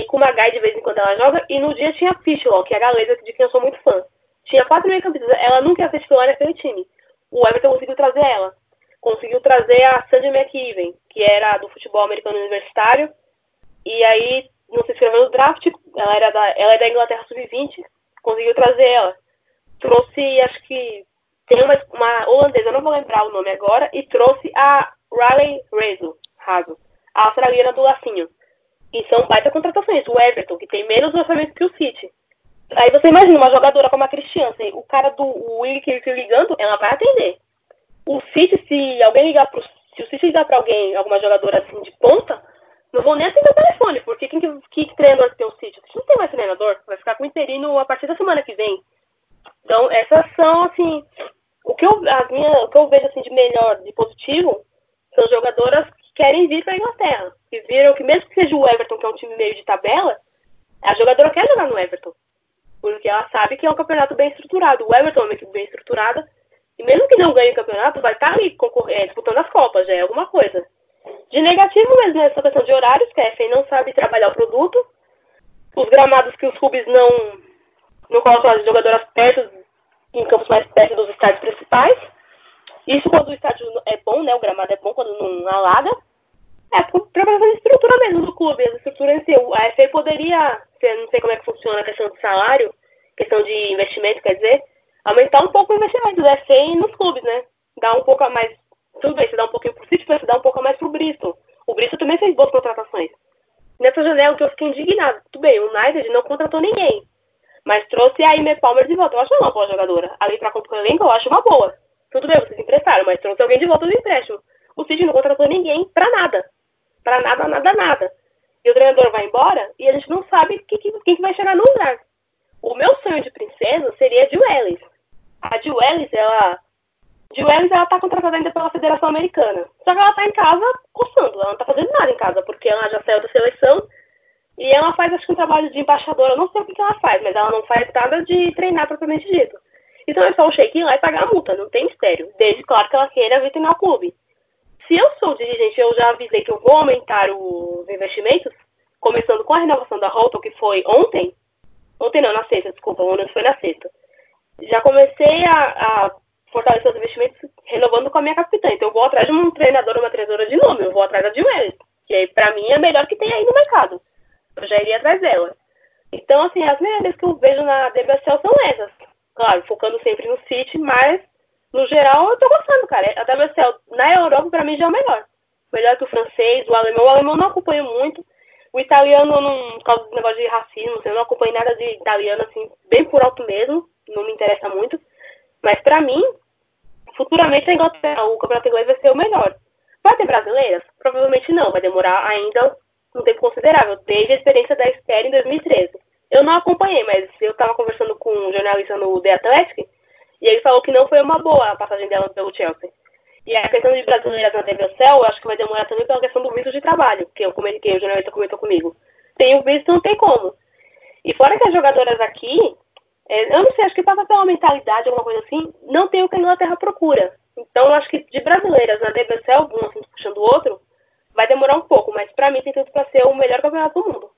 Kumagai de vez em quando ela joga, e no dia tinha Fishlow, que é a galesa de quem eu sou muito fã. Tinha quatro meio campistas, ela nunca ia ser titular naquele time. O Everton conseguiu trazer ela. Conseguiu trazer a Sandy McKeven, que era do futebol americano universitário, e aí não se inscreveu no draft, ela, era da, ela é da Inglaterra Sub-20, conseguiu trazer ela. Trouxe, acho que tem uma, uma holandesa, não vou lembrar o nome agora, e trouxe a Riley Rezo, Raso, a australiana do Lacinho. E são baita contratações. O Everton, que tem menos orçamento que o City. Aí você imagina uma jogadora como a Cristiane, o cara do o Willi que ligando, ela vai atender. O City, se alguém ligar pro. Se o City ligar pra alguém, alguma jogadora assim de ponta, não vou nem atender o telefone, porque quem que, que treinador tem o City? O City não tem mais treinador, vai ficar com interino a partir da semana que vem. Então, essas são, assim, o que eu, as minha, o que eu vejo assim, de melhor, de positivo, são jogadoras que querem vir para a Inglaterra. Que viram que mesmo que seja o Everton, que é um time meio de tabela, a jogadora quer jogar no Everton. Porque ela sabe que é um campeonato bem estruturado. O Everton é uma equipe bem estruturada. E mesmo que não ganhe o campeonato, vai estar ali concorrendo, disputando as Copas, já é alguma coisa. De negativo mesmo, essa questão de horários, que a FA não sabe trabalhar o produto. Os gramados que os clubes não, não colocam as jogadoras perto, em campos mais perto dos estádios principais. Isso quando o estádio é bom, né? O gramado é bom quando não alaga. É, problema da estrutura mesmo do clube, a estrutura em si. A FA poderia, não sei como é que funciona a questão de salário, questão de investimento, quer dizer, aumentar um pouco o investimento da FA nos clubes, né? Dar um pouco a mais. Tudo bem, você dá um pouquinho pro City, você dá um pouco a mais pro Bristol. O Bristol também fez boas contratações. Nessa janela que eu fiquei indignado. Tudo bem, o United não contratou ninguém. Mas trouxe a Ime Palmer de volta. Eu acho uma boa jogadora. Ali pra compor o elenco, eu acho uma boa. Tudo bem, vocês emprestaram, mas trouxe alguém de volta do empréstimo. O City não contratou ninguém pra nada. Pra nada, nada, nada. E o treinador vai embora e gente não sabe quem, vai chegar no lugar. O meu sonho de princesa seria a Jill. A Jill Ellis, ela... Jill Ellis, ela tá contratada ainda pela Federação Americana. Só que ela tá em casa coçando. Ela não tá fazendo nada em casa, porque ela já saiu da seleção e ela faz, acho que, um trabalho de embaixadora. Não sei o que ela faz, mas ela não faz nada de treinar propriamente dito. Então é só o shake ir lá e pagar a multa, não tem mistério. Desde, claro, que ela queira vir treinar o clube se eu sou dirigente, eu já avisei que eu vou aumentar os investimentos, começando com a renovação da Holton, que foi ontem. Ontem não, na sexta, desculpa, o foi na sexta. Já comecei a, a, fortalecer os investimentos renovando com a minha capitã. Então eu vou atrás de um treinador ou uma treinadora de nome, eu vou atrás da Dilmeres, que para mim é a melhor que tem aí no mercado. Eu já iria atrás dela. Então, assim, as melhores que eu vejo na DBSL são essas. Claro, focando sempre no City, mas no geral, eu tô gostando, cara. A WSL na Europa, pra mim, já é o melhor. Melhor que o francês, o alemão. O alemão não acompanho muito. O italiano, não, por causa do negócio de racismo, assim, eu não acompanho nada de italiano, assim, bem por alto mesmo. Não me interessa muito. Mas pra mim, futuramente a Inglaterra, o campeonato inglês vai ser o melhor. Vai ter brasileiras? Provavelmente não. Vai demorar ainda um tempo considerável. Desde a experiência da Esther em 2013. Eu não acompanhei, mas eu tava conversando com um jornalista no The Athletic e ele falou que não foi uma boa a passagem dela pelo Chelsea. E a questão de brasileiras na TV Cell, eu acho que vai demorar também pela questão do visto de trabalho, que eu comentei, o jornalista comentou comigo. Tem o visto, não tem como. E fora que as jogadoras aqui, é, eu não sei, acho que passa pela mentalidade, alguma coisa assim, não tem o que a Inglaterra procura. Então, eu acho que de brasileiras na DBCL, um assim, puxando o outro, vai demorar um pouco, mas pra mim tem tudo pra ser o melhor campeonato do mundo.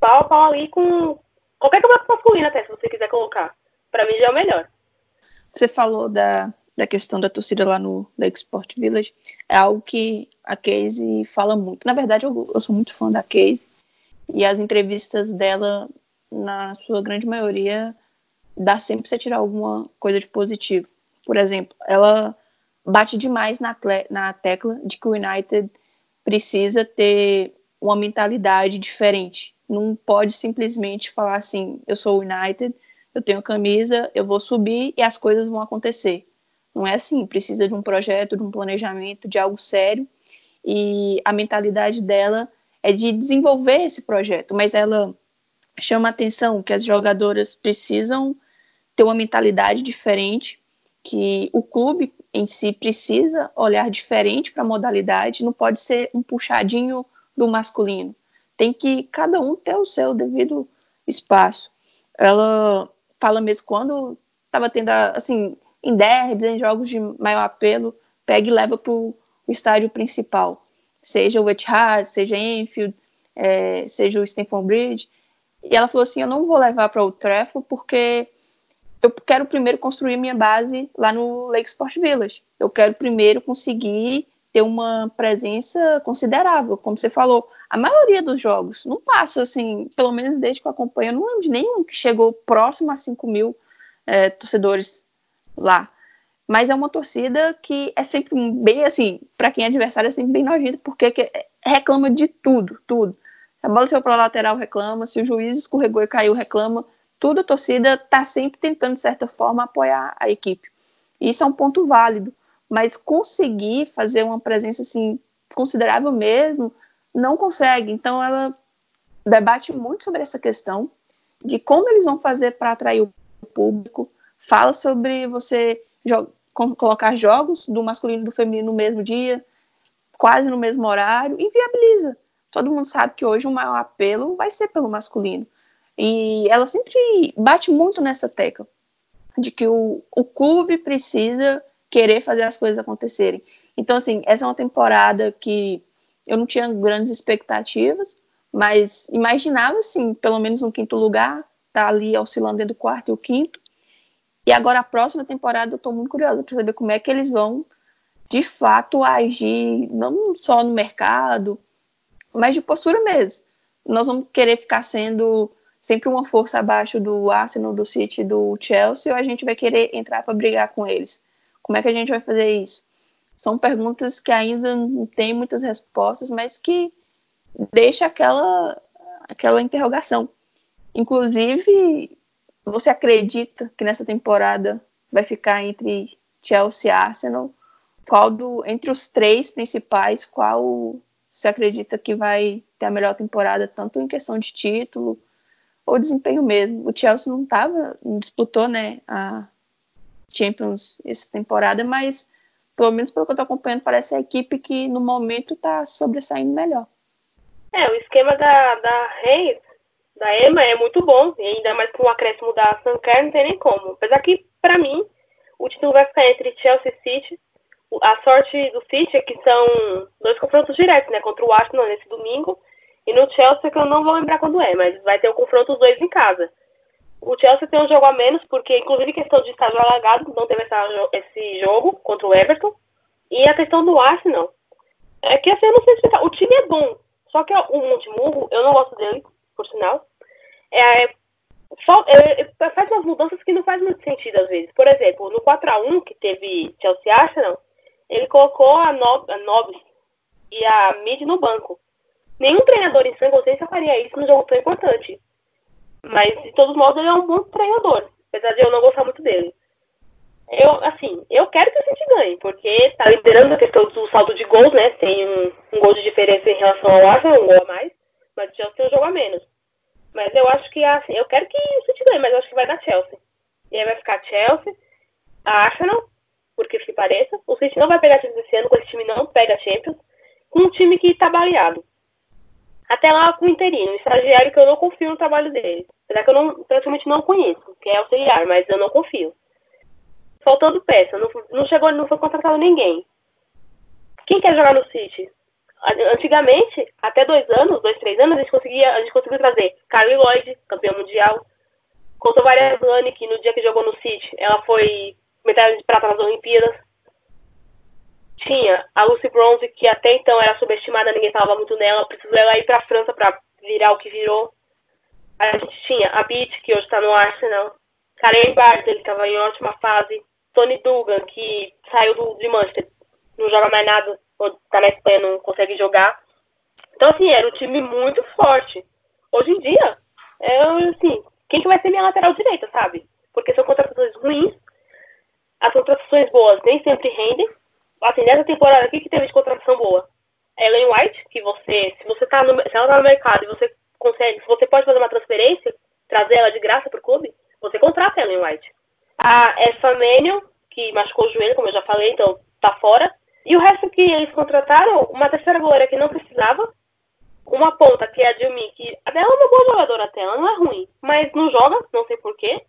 Pau a pau ali com qualquer campeonato masculino até, se você quiser colocar. Pra mim já é o melhor. Você falou da, da questão da torcida lá no Lake Sport Village, é algo que a Casey fala muito. Na verdade, eu, eu sou muito fã da Casey, e as entrevistas dela, na sua grande maioria, dá sempre pra você tirar alguma coisa de positivo. Por exemplo, ela bate demais na, na tecla de que o United precisa ter uma mentalidade diferente. Não pode simplesmente falar assim, eu sou o United, eu tenho camisa, eu vou subir e as coisas vão acontecer. Não é assim, precisa de um projeto, de um planejamento, de algo sério. E a mentalidade dela é de desenvolver esse projeto, mas ela chama atenção que as jogadoras precisam ter uma mentalidade diferente, que o clube em si precisa olhar diferente para a modalidade, não pode ser um puxadinho do masculino. Tem que cada um ter o seu devido espaço. Ela fala mesmo quando estava tendo, assim, em derbys, em jogos de maior apelo, pega e leva para o estádio principal. Seja o Etihad, seja Enfield, é, seja o Stanford Bridge. E ela falou assim: eu não vou levar para o Trafford porque eu quero primeiro construir minha base lá no Lake Sport Village. Eu quero primeiro conseguir ter uma presença considerável, como você falou. A maioria dos jogos não passa assim, pelo menos desde que eu acompanho, eu não lembro de nenhum que chegou próximo a 5 mil é, torcedores lá. Mas é uma torcida que é sempre bem assim, para quem é adversário, é sempre bem nojenta, porque reclama de tudo, tudo. Se a bola saiu para lateral, reclama. Se o juiz escorregou e caiu, reclama. Tudo a torcida está sempre tentando, de certa forma, apoiar a equipe. Isso é um ponto válido. Mas conseguir fazer uma presença assim considerável mesmo, não consegue. Então ela debate muito sobre essa questão de como eles vão fazer para atrair o público. Fala sobre você colocar jogos do masculino e do feminino no mesmo dia, quase no mesmo horário, e viabiliza. Todo mundo sabe que hoje o maior apelo vai ser pelo masculino. E ela sempre bate muito nessa tecla de que o, o clube precisa querer fazer as coisas acontecerem. Então, assim, essa é uma temporada que eu não tinha grandes expectativas, mas imaginava, assim, pelo menos um quinto lugar, tá ali oscilando entre o quarto e o quinto. E agora a próxima temporada eu estou muito curiosa para saber como é que eles vão de fato agir, não só no mercado, mas de postura mesmo. Nós vamos querer ficar sendo sempre uma força abaixo do Arsenal, do City, do Chelsea, ou a gente vai querer entrar para brigar com eles? Como é que a gente vai fazer isso? São perguntas que ainda não tem muitas respostas, mas que deixa aquela aquela interrogação. Inclusive, você acredita que nessa temporada vai ficar entre Chelsea e Arsenal? Qual do, entre os três principais, qual você acredita que vai ter a melhor temporada, tanto em questão de título ou desempenho mesmo? O Chelsea não tava, não disputou, né, a Champions essa temporada, mas pelo menos pelo que eu estou acompanhando, parece a equipe que no momento está sobressaindo melhor. É, o esquema da, da Reis, da Emma, é muito bom, e ainda mais com o acréscimo da Sanker, não tem nem como. Apesar que, para mim, o título vai ficar entre Chelsea e City, a sorte do City é que são dois confrontos diretos, né? Contra o Arsenal nesse domingo e no Chelsea, que eu não vou lembrar quando é, mas vai ter o confronto os dois em casa. O Chelsea tem um jogo a menos, porque, inclusive, questão de estádio alagado, não teve essa, esse jogo contra o Everton. E a questão do Arsenal é que, assim, eu não sei explicar. O time é bom, só que o Montemurro, eu não gosto dele, por sinal. É, é, faz umas mudanças que não faz muito sentido às vezes. Por exemplo, no 4x1 que teve Chelsea Arsenal, ele colocou a, Nob a Nobis e a Mid no banco. Nenhum treinador em sã consciência faria isso num jogo tão importante. Mas, de todos modos, ele é um bom treinador. Apesar de eu não gostar muito dele. Eu, assim, eu quero que o City ganhe, porque tá liderando a questão do saldo de gols, né? Tem um, um gol de diferença em relação ao Arsenal, um gol a mais. Mas o Chelsea tem um jogo a menos. Mas eu acho que, assim, eu quero que o City ganhe, mas eu acho que vai dar Chelsea. E aí vai ficar Chelsea, Arsenal, porque que pareça. O City não vai pegar Champions esse ano, com esse time não pega Champions, com um time que tá baleado. Até lá com o interino, estagiário que eu não confio no trabalho dele. Apesar que eu não, praticamente não conheço, que é auxiliar, mas eu não confio. Faltando peça, não, não chegou, não foi contratado ninguém. Quem quer jogar no City? Antigamente, até dois anos, dois, três anos, a gente conseguia, a gente conseguiu trazer Carly Lloyd, campeão mundial, Kosovaria Zani, que no dia que jogou no City, ela foi medalha de prata nas Olimpíadas. Tinha a Lucy Bronze, que até então era subestimada, ninguém falava muito nela, precisou ela ir para a França para virar o que virou. A gente tinha a Beat, que hoje está no Arsenal. Karen Bartley, que estava em ótima fase. Tony Dugan, que saiu do, de Manchester, não joga mais nada, está na Espanha, não consegue jogar. Então, assim, era um time muito forte. Hoje em dia, é assim, quem que vai ser minha lateral direita, sabe? Porque são contratações ruins, as contratações boas nem sempre rendem. Assim, nessa temporada aqui que teve de contratação boa. Ellen White, que você, se você tá no, se ela tá no mercado e você consegue, se você pode fazer uma transferência, trazer ela de graça pro clube, você contrata a Ellen White. A Essa Manion, que machucou o joelho, como eu já falei, então tá fora. E o resto que eles contrataram, uma terceira goleira que não precisava, uma ponta, que é a Dilmi, que ela é uma boa jogadora até, ela não é ruim, mas não joga, não sei porquê.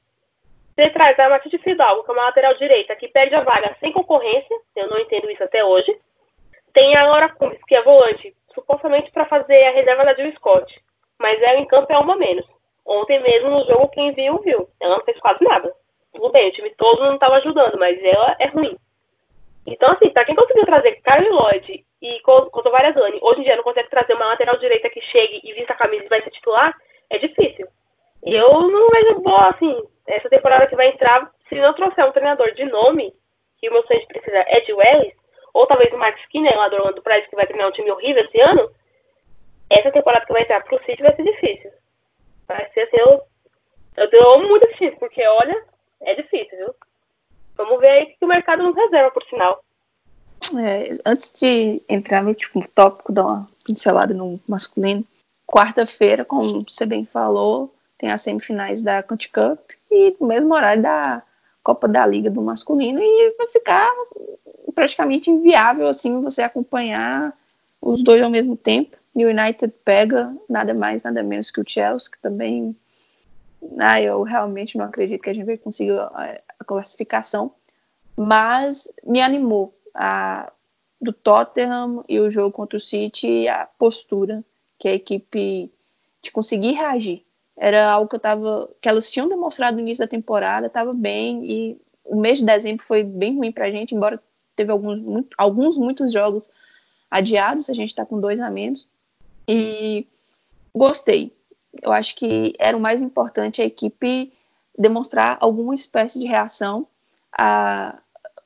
Você traz a Matilde Fidalgo, que é uma lateral direita, que perde a vaga sem concorrência, eu não entendo isso até hoje. Tem a Laura Cumbis, que é volante, supostamente para fazer a reserva da Jill Scott, mas ela em campo é uma menos. Ontem mesmo no jogo, quem viu, viu. Ela não fez quase nada. Tudo bem, o time todo não estava ajudando, mas ela é ruim. Então, assim, para quem conseguiu trazer Kyle Lloyd e Kotovarazani, hoje em dia não consegue trazer uma lateral direita que chegue e vista a camisa e vai ser titular, é difícil. E eu não vejo boa, assim, essa temporada que vai entrar, se não trouxer um treinador de nome, que o meu sonho precisa é de Wells, ou talvez o Mark Skinner lá do Orlando Pride, que vai treinar um time horrível esse ano, essa temporada que vai entrar pro City vai ser difícil. Vai ser assim, eu, eu dou muito difícil, porque olha, é difícil, viu? Vamos ver aí o que o mercado nos reserva, por sinal. É, antes de entrar no tipo, tópico, dar uma pincelada no masculino, quarta-feira, como você bem falou, tem as semifinais da Conti Cup e no mesmo horário da Copa da Liga do masculino e vai ficar praticamente inviável assim você acompanhar os dois ao mesmo tempo. E o United pega nada mais, nada menos que o Chelsea, que também ah, eu realmente não acredito que a gente vai conseguir a, a classificação, mas me animou a, do Tottenham e o jogo contra o City, a postura que a equipe de conseguir reagir. Era algo que eu tava, que elas tinham demonstrado no início da temporada, estava bem e o mês de dezembro foi bem ruim para a gente, embora teve alguns, muito, alguns muitos jogos adiados, a gente está com dois a menos e gostei. Eu acho que era o mais importante a equipe demonstrar alguma espécie de reação a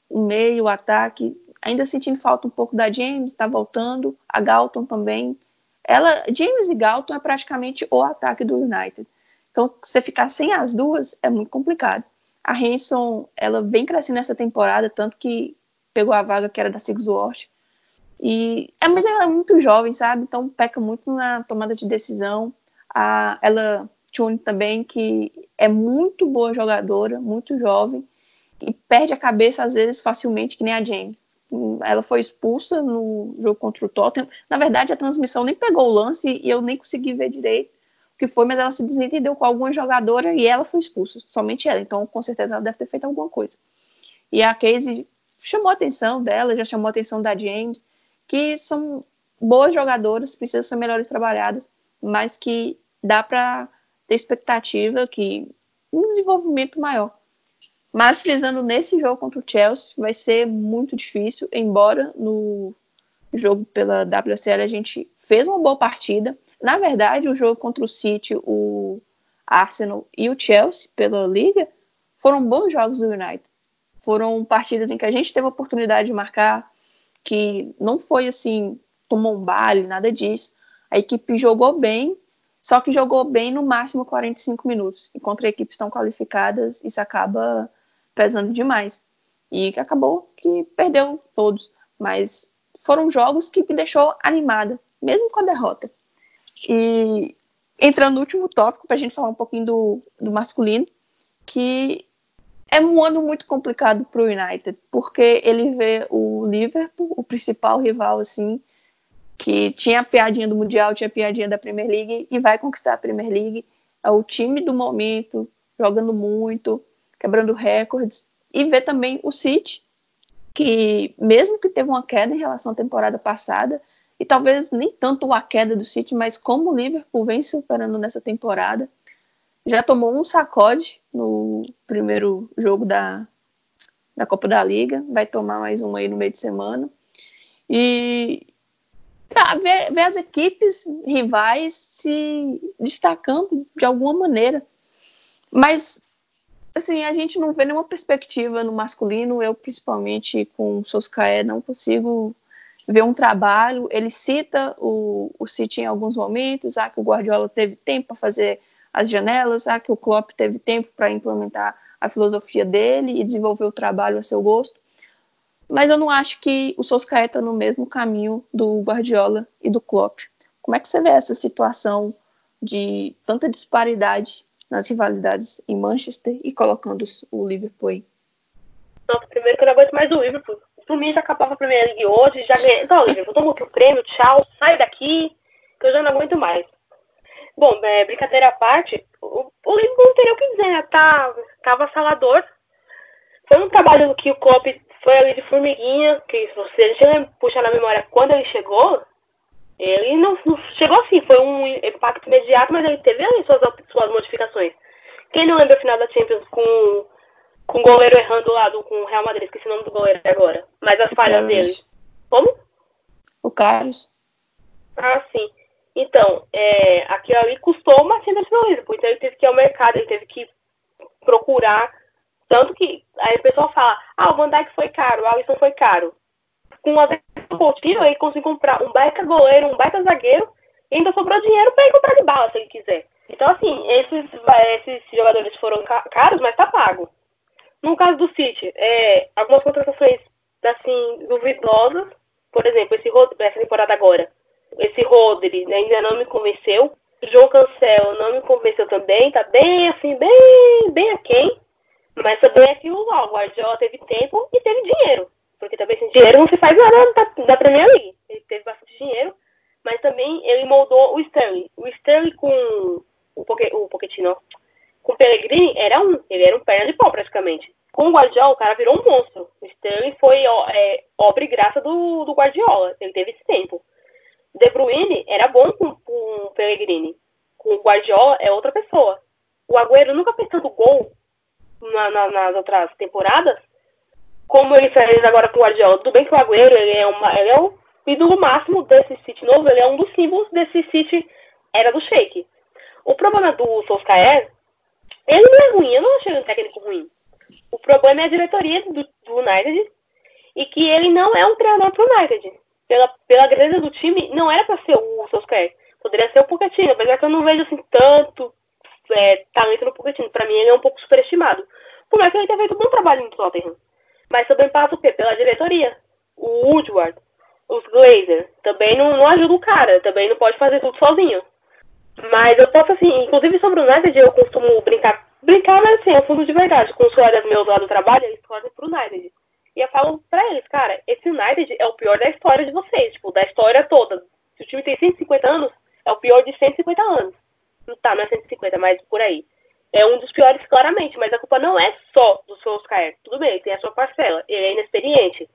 o meio, o ataque, ainda sentindo falta um pouco da James, está voltando, a Galton também. Ela, James e Galton é praticamente o ataque do United. Então, você ficar sem as duas é muito complicado. A Hanson, ela vem crescendo nessa temporada, tanto que pegou a vaga que era da Sigsworth. E, é, mas ela é muito jovem, sabe? Então peca muito na tomada de decisão. A, ela Tune também, que é muito boa jogadora, muito jovem, e perde a cabeça às vezes facilmente, que nem a James. Ela foi expulsa no jogo contra o Tottenham. Na verdade, a transmissão nem pegou o lance e eu nem consegui ver direito o que foi, mas ela se desentendeu com alguma jogadora e ela foi expulsa, somente ela. Então, com certeza, ela deve ter feito alguma coisa. E a Casey chamou a atenção dela, já chamou a atenção da James, que são boas jogadoras, precisam ser melhores trabalhadas, mas que dá para ter expectativa que um desenvolvimento maior. Mas frisando nesse jogo contra o Chelsea, vai ser muito difícil, embora no jogo pela WSL a gente fez uma boa partida. Na verdade, o jogo contra o City, o Arsenal e o Chelsea pela liga foram bons jogos do United. Foram partidas em que a gente teve a oportunidade de marcar, que não foi assim, tomou um baile, nada disso. A equipe jogou bem, só que jogou bem no máximo 45 minutos. E contra equipes tão qualificadas, isso acaba pesando demais. E acabou que perdeu todos. Mas foram jogos que me deixou animada, mesmo com a derrota. E entrando no último tópico, para a gente falar um pouquinho do, do masculino, que é um ano muito complicado para o United, porque ele vê o Liverpool, o principal rival, assim, que tinha a piadinha do Mundial, tinha a piadinha da Premier League e vai conquistar a Premier League. É o time do momento, jogando muito, quebrando recordes. E ver também o City, que mesmo que teve uma queda em relação à temporada passada, e talvez nem tanto a queda do City, mas como o Liverpool vem superando nessa temporada, já tomou um sacode no primeiro jogo da, da Copa da Liga, vai tomar mais um aí no meio de semana. E tá, ver, ver as equipes rivais se destacando de alguma maneira. Mas assim, a gente não vê nenhuma perspectiva no masculino, eu principalmente com o Soscaé não consigo ver um trabalho, ele cita o, o City em alguns momentos, ah, que o Guardiola teve tempo para fazer as janelas, ah, que o Klopp teve tempo para implementar a filosofia dele e desenvolver o trabalho a seu gosto, mas eu não acho que o Soscaé está no mesmo caminho do Guardiola e do Klopp. Como é que você vê essa situação de tanta disparidade nas rivalidades em Manchester e colocando o Liverpool. Nossa, primeiro que eu não aguento mais o Liverpool. Por mim já acabava a Primeira League hoje, já ganhei. Então, Liverpool, toma aqui o prêmio, tchau, sai daqui, que eu já não aguento mais. Bom, é, brincadeira à parte, o, o Liverpool não teria o que dizer, né? Tá, tava salador. Foi um trabalho que o Klopp foi ali de formiguinha, que se você puxar na memória quando ele chegou, Ele não, não, chegou assim, foi um impacto imediato, mas ele teve ali suas, suas modificações. Quem não lembra o final da Champions com, com o goleiro errando lá do, com o Real Madrid, esqueci o nome do goleiro agora, mas as falhas dele. Como? O Carlos. Ah, sim. Então, é, aquilo ali custou uma Champions pro Liverpool, então ele teve que ir ao mercado, ele teve que procurar, tanto que aí o pessoal fala, ah, o Van Dijk foi caro, o Alisson foi caro. Com a Coutinho, ele conseguiu comprar um baita goleiro, um baita zagueiro, e ainda sobrou dinheiro para ele comprar de bala, se ele quiser. Então, assim, esses, esses jogadores foram caros, mas tá pago. No caso do City, é, algumas contratações, assim, duvidosas, por exemplo, esse, essa temporada agora, esse Rodri né, ainda não me convenceu. João Cancelo não me convenceu também, tá bem assim, bem, bem aquém. Mas também é lá, o Guardiola teve tempo e teve dinheiro. Porque também sem dinheiro não se faz nada da, da Premier League. Ele teve bastante dinheiro, mas também ele moldou o Sterling. O Sterling com o, Poque, o Pochettino, com o Pellegrini, era um. Ele era um perna de pau praticamente. Com o Guardiola, o cara virou um monstro. O Sterling foi ó, é, obra e graça do, do Guardiola. Ele teve esse tempo. De Bruyne era bom com, com o Pellegrini. Com o Guardiola é outra pessoa. O Agüero nunca fez tanto gol na, na, nas outras temporadas como ele fez agora com o Guardiola. Tudo bem que o Agüero ele é, uma, ele é o ídolo máximo desse City novo, ele é um dos símbolos desse City era do Sheik. O problema do Solskjaer, ele não é ruim, eu não achei um técnico ruim. O problema é a diretoria do, do United e que ele não é um treinador pro United pela, pela grandeza do time, não era para ser o Solskjaer. Poderia ser o Pochettino, apesar que eu não vejo assim tanto é, talento no Pochettino. Para mim, ele é um pouco superestimado. Por mais que ele tenha feito um bom trabalho no Tottenham. Mas também passa o quê? Pela diretoria. O Woodward, os Glazer, também não, não ajuda o cara. Também não pode fazer tudo sozinho. Mas eu posso, assim, inclusive sobre o United, eu costumo brincar. Brincar, mas assim, é fundo de verdade. Com os colegas meus lá do trabalho, eles torcem pro United. E eu falo pra eles, cara, esse United é o pior da história de vocês, tipo, da história toda. Se o time tem 150 anos, é o pior de 150 anos. Tá, não é 150, mas por aí. É um dos piores, claramente, mas a culpa não é só do Solskjaer. Tudo bem, tem a sua parcela. Ele é inexperiente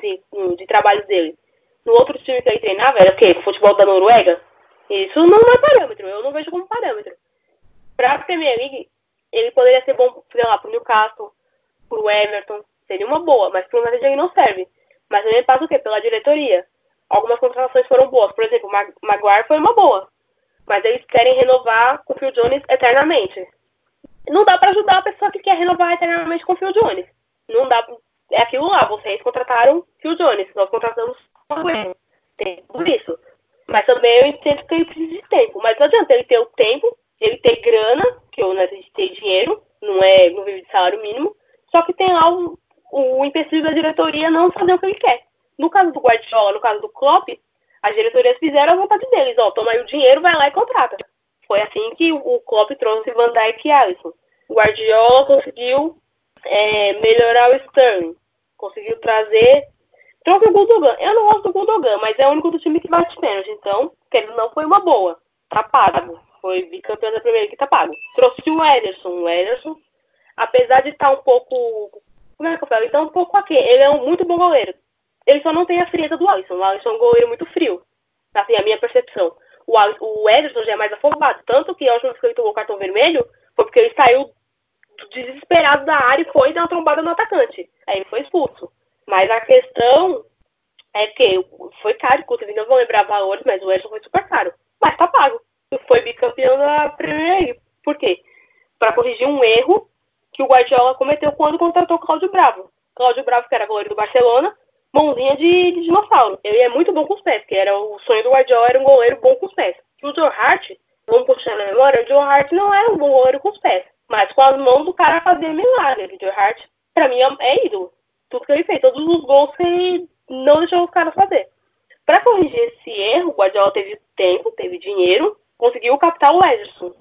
de, de trabalho dele. No outro time que ele treinava era o quê? Futebol da Noruega? Isso não é parâmetro, eu não vejo como parâmetro. Pra Premier League, ele poderia ser bom, sei lá, pro Newcastle, pro Everton, seria uma boa, mas pro United ele não serve. Mas também passa o quê? Pela diretoria. Algumas contratações foram boas. Por exemplo, o Maguire foi uma boa. Mas eles querem renovar com o Phil Jones eternamente. Não dá para ajudar a pessoa que quer renovar eternamente com o Phil Jones. Não dá. É aquilo lá. Vocês contrataram Phil Jones. Nós contratamos o Maguire. Tem tudo isso. Mas também eu entendo que ele precisa de tempo. Mas não adianta ele ter o tempo, ele ter grana, que o United tem dinheiro, não é, não vive de salário mínimo. Só que tem lá um, o empecilho da diretoria não fazer o que ele quer. No caso do Guardiola, no caso do Klopp, as diretorias fizeram a vontade deles. Ó, toma aí o dinheiro, vai lá e contrata. Foi assim que o Klopp trouxe Van Dijk e Alisson. O Guardiola conseguiu é, melhorar o Sterling. Conseguiu trazer... Trouxe o Gundogan. Eu não gosto do Gundogan, mas é o único do time que bate pênalti. Então, ele não foi uma boa. Tá pago. Foi bicampeão da primeira que tá pago. Trouxe o Ederson. O Ederson, apesar de estar tá um pouco como é que eu falo? Então, um pouco aqui. Ele é um muito bom goleiro. Ele só não tem a frieza do Alisson. O Alisson é um goleiro muito frio. Assim, a minha percepção. O, o Ederson já é mais afobado. Tanto que a última vez que ele tomou o cartão vermelho foi porque ele saiu desesperado da área e foi dar uma trombada no atacante. Aí ele foi expulso. Mas a questão é que foi caro, inclusive não vou lembrar valores, mas o Ederson foi super caro. Mas tá pago. Foi bicampeão da Premier League. Por quê? Para corrigir um erro que o Guardiola cometeu quando contratou o Cláudio Bravo. Cláudio Bravo, que era goleiro do Barcelona, mãozinha de, de, dinossauro. Ele é muito bom com os pés, que era o sonho do Guardiola, era um goleiro bom com os pés. E o Joe Hart, vamos puxar na memória, o Joe Hart não era um bom goleiro com os pés, mas com as mãos o cara fazia milagre. O Joe Hart, pra mim, é ídolo. Tudo que ele fez, todos os gols que ele não deixou os caras fazer. Para corrigir esse erro, o Guardiola teve tempo, teve dinheiro, conseguiu captar o Ederson.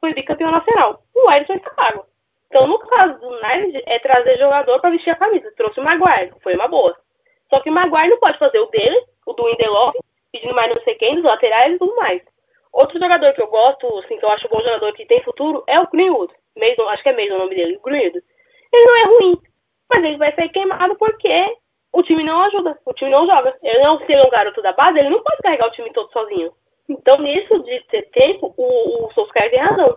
Foi bicampeão nacional. O Ederson está pago. Então, no caso do United, é trazer jogador para vestir a camisa. Trouxe o Maguire, foi uma boa. Só que o Maguire não pode fazer o dele, o do Indelof, pedindo mais não sei quem, dos laterais e tudo mais. Outro jogador que eu gosto, assim, que eu acho bom jogador que tem futuro, é o Greenwood. Mason, acho que é Mason o nome dele, Greenwood. Ele não é ruim, mas ele vai sair queimado porque o time não ajuda, o time não joga. Ele não ser um garoto da base, ele não pode carregar o time todo sozinho. Então, nisso de ter tempo, o, o Solskjaer tem razão.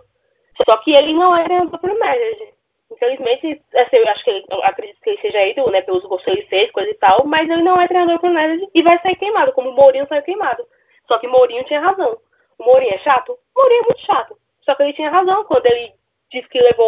Só que ele não é treinador pelo manager. Infelizmente, assim, eu acho que ele, eu acredito que ele seja ídolo, né, pelos gols que ele fez, coisa e tal, mas ele não é treinador pelo manager e vai sair queimado, como o Mourinho saiu queimado. Só que Mourinho tinha razão. O Mourinho é chato? O Mourinho é muito chato. Só que ele tinha razão quando ele disse que levou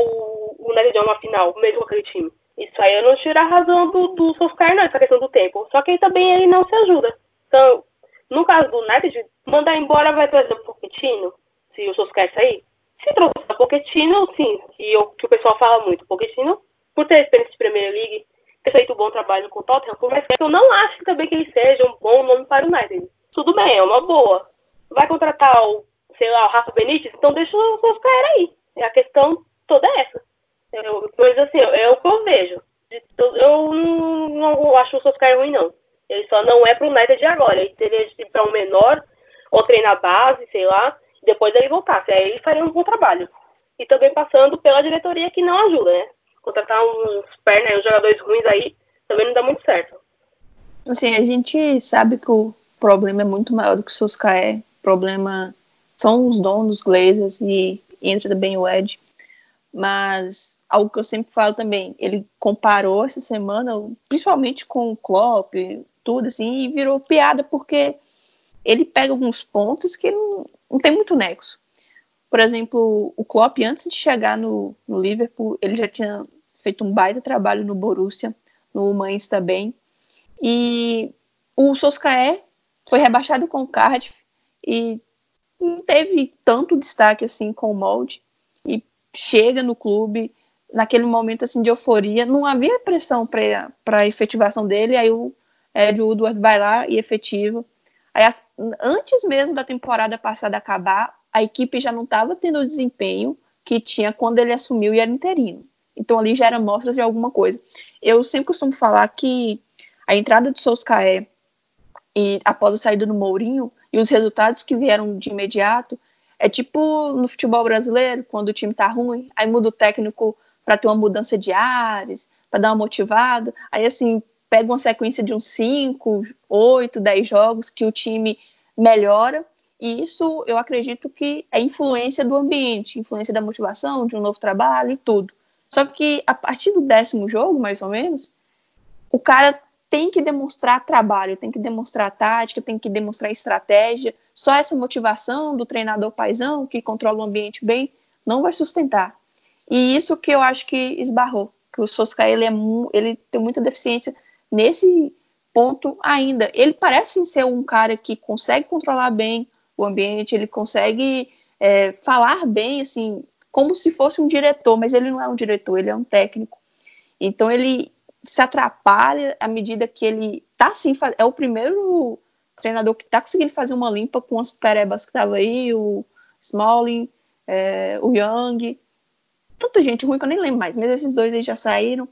o, United a uma final, mesmo aquele time. Isso aí eu não tiro a razão do, do Solskjaer, não, essa questão do tempo. Só que aí também ele não se ajuda. Então, no caso do United, mandar embora vai trazer o Pochettino, se o Solskjaer sair. Se trouxer o Pochettino, sim, que, eu, que o pessoal fala muito. Pochettino, por ter experiência de Premier League, ter feito um bom trabalho com o Tottenham, que eu não acho também que ele seja um bom nome para o United. Tudo bem, é uma boa. Vai contratar o, sei lá, o Rafa Benítez, então deixa o Solskjaer aí. A questão toda é essa. Eu, mas assim, é o que eu vejo. Eu não, não acho o Solskjaer ruim, não. Ele só não é pro United de agora. Ele teria de ir para um menor, ou treinar base, sei lá, depois ele voltasse. Aí ele faria um bom trabalho. E também passando pela diretoria que não ajuda, né? Contratar uns pernas, uns jogadores ruins aí, também não dá muito certo. Assim, a gente sabe que o problema é muito maior do que o Solskjaer. O problema são os donos, Glazers, e entra também o Ed. Mas algo que eu sempre falo também, ele comparou essa semana, principalmente com o Klopp, tudo assim, e virou piada porque ele pega alguns pontos que não, não tem muito nexo. Por exemplo, o Klopp, antes de chegar no, no Liverpool, ele já tinha feito um baita trabalho no Borussia, no Mainz também. E o Solskjaer foi rebaixado com o Cardiff e não teve tanto destaque assim com o molde. E chega no clube naquele momento assim de euforia, não havia pressão para a efetivação dele, aí o Ed Woodward vai lá e efetiva. Aí, antes mesmo da temporada passada acabar, a equipe já não estava tendo o desempenho que tinha quando ele assumiu e era interino. Então ali já era mostras de alguma coisa. Eu sempre costumo falar que a entrada do Solskjaer e após a saída do Mourinho e os resultados que vieram de imediato é tipo no futebol brasileiro, quando o time tá ruim, aí muda o técnico para ter uma mudança de ares, para dar uma motivada. Aí, assim, pega uma sequência de uns 5, 8, 10 jogos que o time melhora. E isso eu acredito que é influência do ambiente, influência da motivação, de um novo trabalho e tudo. Só que a partir do décimo jogo, mais ou menos, o cara tem que demonstrar trabalho, tem que demonstrar tática, tem que demonstrar estratégia. Só essa motivação do treinador paisão, que controla o ambiente bem, não vai sustentar. E isso que eu acho que esbarrou, que o Sosca ele, é ele tem muita deficiência nesse ponto ainda. Ele parece ser um cara que consegue controlar bem o ambiente, ele consegue é, falar bem, assim, como se fosse um diretor, mas ele não é um diretor, ele é um técnico. Então ele se atrapalha à medida que ele tá assim, é o primeiro treinador que tá conseguindo fazer uma limpa com as perebas que tava aí, o Smalling, é, o Young, tanta gente ruim que eu nem lembro mais, mas esses dois aí já saíram.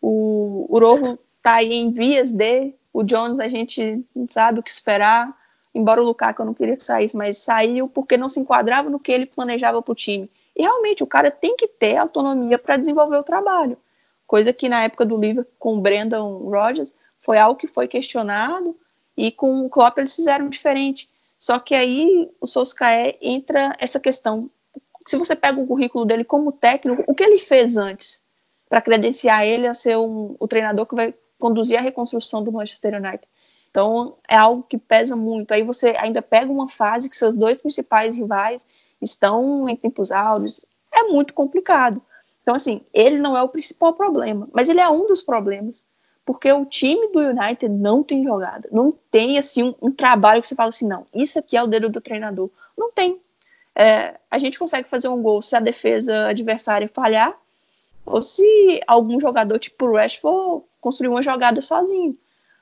O, o Rojo tá aí em vias de. O Jones a gente não sabe o que esperar. Embora o Lukaku eu não queria que saísse, mas saiu porque não se enquadrava no que ele planejava para o time. E realmente o cara tem que ter autonomia para desenvolver o trabalho. Coisa que na época do Liverpool com o Brandon Rodgers foi algo que foi questionado e com o Klopp eles fizeram diferente. Só que aí o Solskjaer entra essa questão se você pega o currículo dele como técnico, o que ele fez antes para credenciar ele a ser um, o treinador que vai conduzir a reconstrução do Manchester United? Então, é algo que pesa muito. Aí você ainda pega uma fase que seus dois principais rivais estão em tempos áureos. É muito complicado. Então, assim, ele não é o principal problema, mas ele é um dos problemas. Porque o time do United não tem jogada. Não tem, assim, um, um trabalho que você fala assim, não, isso aqui é o dedo do treinador. Não tem. É, a gente consegue fazer um gol se a defesa adversária falhar, ou se algum jogador tipo o Rashford construir uma jogada sozinho.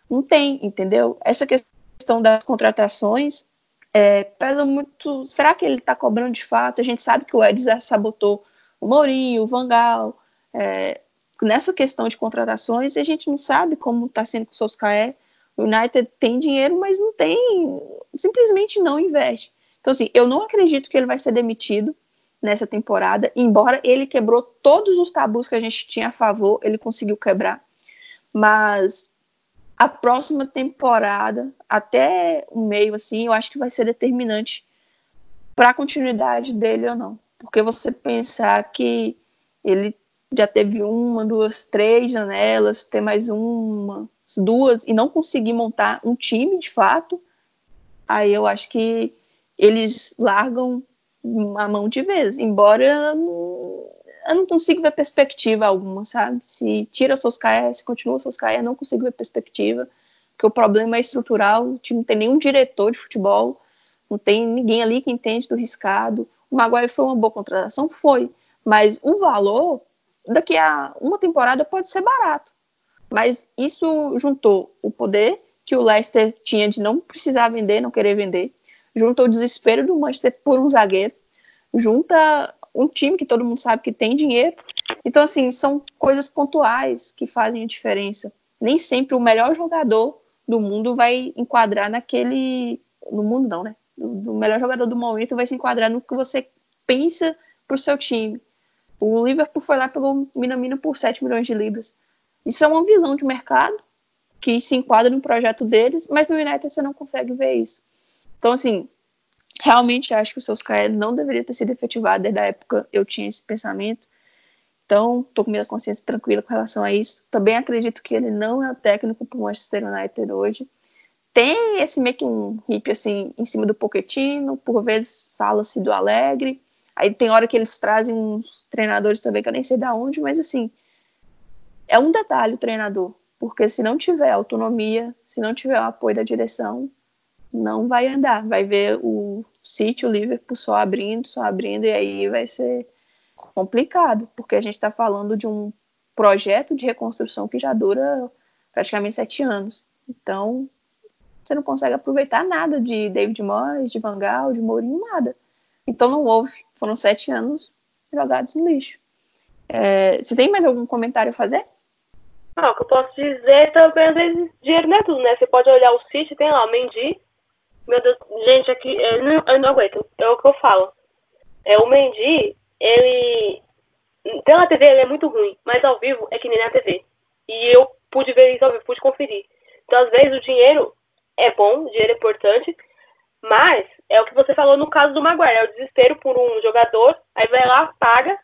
Não tem, entendeu? Essa questão das contratações é, pesa muito. Será que ele está cobrando de fato? A gente sabe que o Eds sabotou o Mourinho, o Vangal. É, nessa questão de contratações, a gente não sabe como está sendo com o Solskjaer. O United tem dinheiro, mas não tem, simplesmente não investe. Então, assim, eu não acredito que ele vai ser demitido nessa temporada, embora ele quebrou todos os tabus que a gente tinha a favor, ele conseguiu quebrar. Mas a próxima temporada, até o meio, assim, eu acho que vai ser determinante para a continuidade dele ou não. Porque você pensar que ele já teve uma, duas, três janelas, ter mais uma, duas, e não conseguir montar um time de fato, aí eu acho que eles largam a mão de vez. Embora eu não consigo ver perspectiva alguma, sabe? Se tira Solskjaer, se continua Solskjaer, não consigo ver perspectiva, porque o problema é estrutural, o time não tem nenhum diretor de futebol, não tem ninguém ali que entende do riscado. Maguire foi uma boa contratação? Foi. Mas o valor, daqui a uma temporada, pode ser barato. Mas isso juntou o poder que o Leicester tinha de não precisar vender, não querer vender, juntou o desespero do Manchester por um zagueiro, junta um time que todo mundo sabe que tem dinheiro. Então, assim, são coisas pontuais que fazem a diferença. Nem sempre o melhor jogador do mundo vai enquadrar naquele. No mundo, não, né? O melhor jogador do momento vai se enquadrar no que você pensa pro seu time. O Liverpool foi lá pelo Minamino por 7 milhões de libras. Isso é uma visão de mercado que se enquadra no projeto deles, mas no United você não consegue ver isso. Então, assim, realmente acho que o Solskjaer não deveria ter sido efetivado desde a época eu tinha esse pensamento. Então, estou com minha consciência tranquila com relação a isso. Também acredito que ele não é o técnico para o Manchester United hoje. Tem esse meio que um hip assim em cima do Pochettino, por vezes fala-se do Alegre. Aí tem hora que eles trazem uns treinadores também que eu nem sei da onde, mas assim, é um detalhe o treinador, porque se não tiver autonomia, se não tiver o apoio da direção, não vai andar. Vai ver o City, o Liverpool só abrindo, só abrindo, e aí vai ser complicado, porque a gente está falando de um projeto de reconstrução que já dura praticamente sete anos. Então, você não consegue aproveitar nada de David Moyes, de Van Gaal, de Mourinho, nada. Então não houve. Foram sete anos jogados no lixo. É, você tem mais algum comentário a fazer? Não, o que eu posso dizer também, às vezes, dinheiro não é tudo, né? Você pode olhar o City, tem lá o Mendy, meu Deus, gente, aqui, eu não, eu não aguento. É o que eu falo. É, o Mendy, ele. Pela TV ele é muito ruim, mas ao vivo é que nem na TV. E eu pude ver isso ao vivo, pude conferir. Então, às vezes, o dinheiro é bom, o dinheiro é importante, mas é o que você falou no caso do Maguire, é o desespero por um jogador, aí vai lá, paga.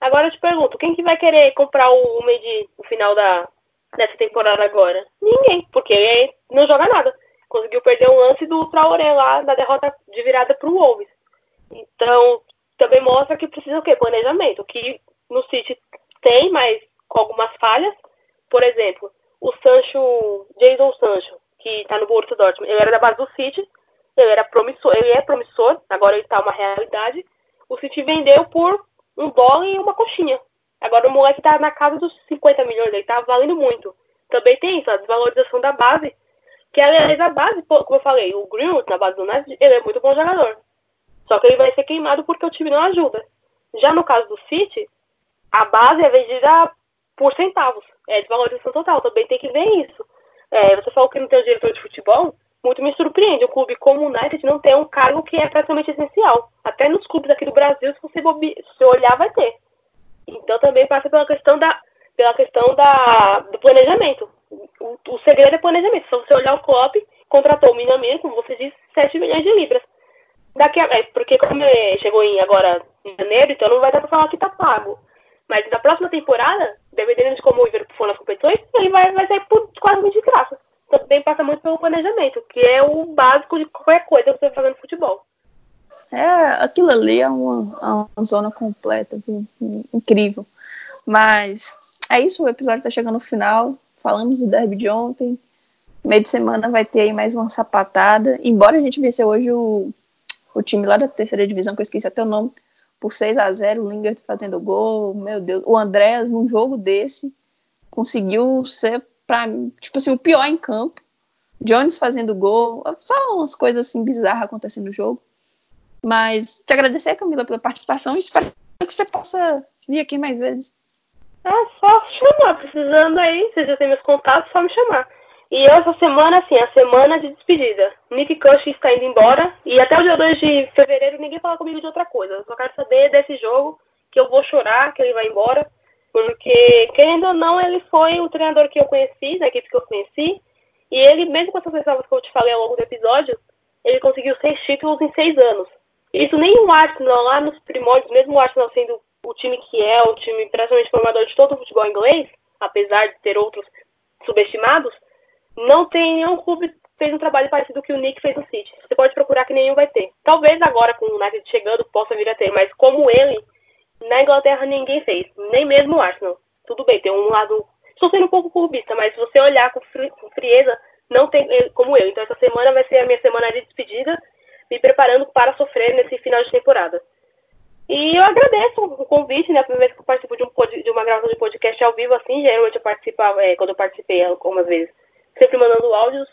Agora eu te pergunto, quem que vai querer comprar o Mendy no final da, dessa temporada agora? Ninguém, porque ele não joga nada conseguiu perder um lance do Traoré lá na derrota de virada para o Wolves. Então, também mostra que precisa o quê? Planejamento, que no City tem, mas com algumas falhas. Por exemplo, o Sancho, Jason Sancho, que está no Borussia Dortmund, ele era da base do City, ele era promissor, ele é promissor, agora ele está uma realidade. O City vendeu por um dólar e uma coxinha. Agora o moleque está na casa dos 50 milhões, ele está valendo muito. Também tem isso, a desvalorização da base que, aliás, a base, como eu falei, o Greenwood, na base do United, ele é muito bom jogador. Só que ele vai ser queimado porque o time não ajuda. Já no caso do City, a base é vendida por centavos. É desvalorização total. Também tem que ver isso. É, você falou que não tem o diretor de futebol. Muito me surpreende. Um clube como o United não tem um cargo que é praticamente essencial. Até nos clubes aqui do Brasil, se você, se você olhar, vai ter. Então também passa pela questão da, pela questão da, do planejamento o, o segredo é planejamento. Se você olhar o Klopp, contratou o Minamino, como você disse, 7 milhões de libras. Daqui a, é, porque como chegou em agora em janeiro, então não vai dar para falar que tá pago. Mas na próxima temporada, dependendo de como o Liverpool for nas competições, ele vai, vai sair por quase de graça. Também passa muito pelo planejamento, que é o básico de qualquer coisa que você vai fazer no futebol. É, aquilo ali é uma, uma zona completa, incrível. Mas é isso, o episódio está chegando no final falamos do derby de ontem. Meio de semana vai ter aí mais uma sapatada. Embora a gente venceu hoje o, o time lá da terceira divisão, que eu esqueci até o nome, por 6 a 0 o Lingard fazendo gol. Meu Deus, o Andrés, num jogo desse, conseguiu ser, pra, tipo assim, o pior em campo. Jones fazendo gol, só umas coisas assim bizarras acontecendo no jogo. Mas te agradecer, Camila, pela participação e espero que você possa vir aqui mais vezes. É só chamar, precisando aí, você já tem meus contatos, só me chamar. E essa semana, assim, a semana de despedida. Nick Cush está indo embora e até o dia 2 de fevereiro ninguém fala comigo de outra coisa. Eu só quero saber desse jogo, que eu vou chorar, que ele vai embora. Porque, querendo ou não, ele foi o treinador que eu conheci, da equipe que eu conheci. E ele, mesmo com essas ressalvas que eu te falei ao longo do episódio, ele conseguiu seis títulos em seis anos. Isso nem o Arsenal, lá nos primórdios, mesmo o Arsenal sendo o time que é, o time praticamente formador de todo o futebol inglês, apesar de ter outros subestimados, não tem nenhum clube que fez um trabalho parecido que o Nick fez no City. Você pode procurar que nenhum vai ter. Talvez agora com o United chegando possa vir a ter, mas como ele, na Inglaterra ninguém fez, nem mesmo o Arsenal. Tudo bem, tem um lado. Estou sendo um pouco clubista, mas se você olhar com frieza, não tem como eu. Então essa semana vai ser a minha semana de despedida, me preparando para sofrer nesse final de temporada. E eu agradeço o convite, né? A primeira vez que eu participo de, um, de uma gravação de podcast ao vivo, assim, geralmente eu participava, é, quando eu participei algumas vezes, sempre mandando áudios,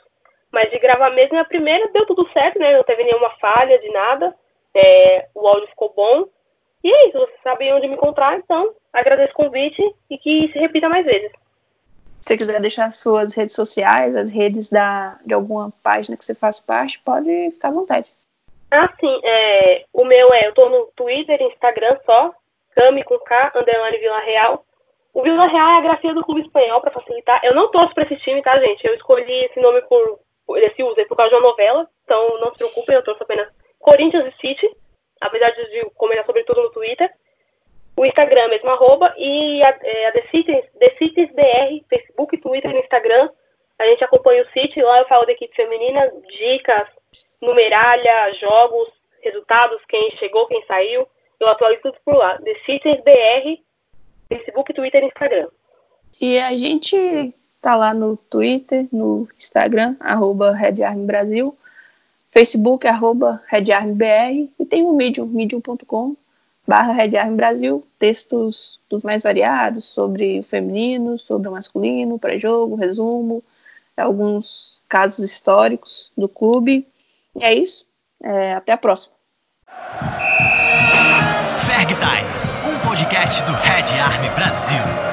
mas de gravar mesmo a primeira, deu tudo certo, né? Não teve nenhuma falha de nada, é, o áudio ficou bom. E é isso, vocês sabem onde me encontrar, então agradeço o convite e que se repita mais vezes. Se você quiser deixar suas redes sociais, as redes da, de alguma página que você faz parte, pode ficar à vontade. Ah, sim. É, o meu é, eu tô no Twitter, Instagram só, Cami com K, underline Vila Real. O Vila Real é a grafia do clube espanhol, para facilitar. Eu não torço pra esse time, tá, gente? Eu escolhi esse nome por, esse uso por causa de uma novela, então não se preocupem, eu torço apenas Corinthians e City, apesar de comentar sobre tudo no Twitter. O Instagram mesmo, arroba, e a, é, a The, Cities, The BR, Facebook, Twitter e Instagram. A gente acompanha o City, lá eu falo da equipe feminina, dicas, numeralha, jogos, resultados, quem chegou, quem saiu. Eu atualizo tudo por lá. The BR, Facebook, Twitter e Instagram. E a gente tá lá no Twitter, no Instagram, arroba Brasil, Facebook, arroba RedArmBR, e tem o Medium, medium.com, barra Brasil, textos dos mais variados sobre o feminino, sobre o masculino, pré-jogo, resumo, alguns casos históricos do clube e é isso. É, até a próxima. Ferg Time, podcast do Red Army Brasil.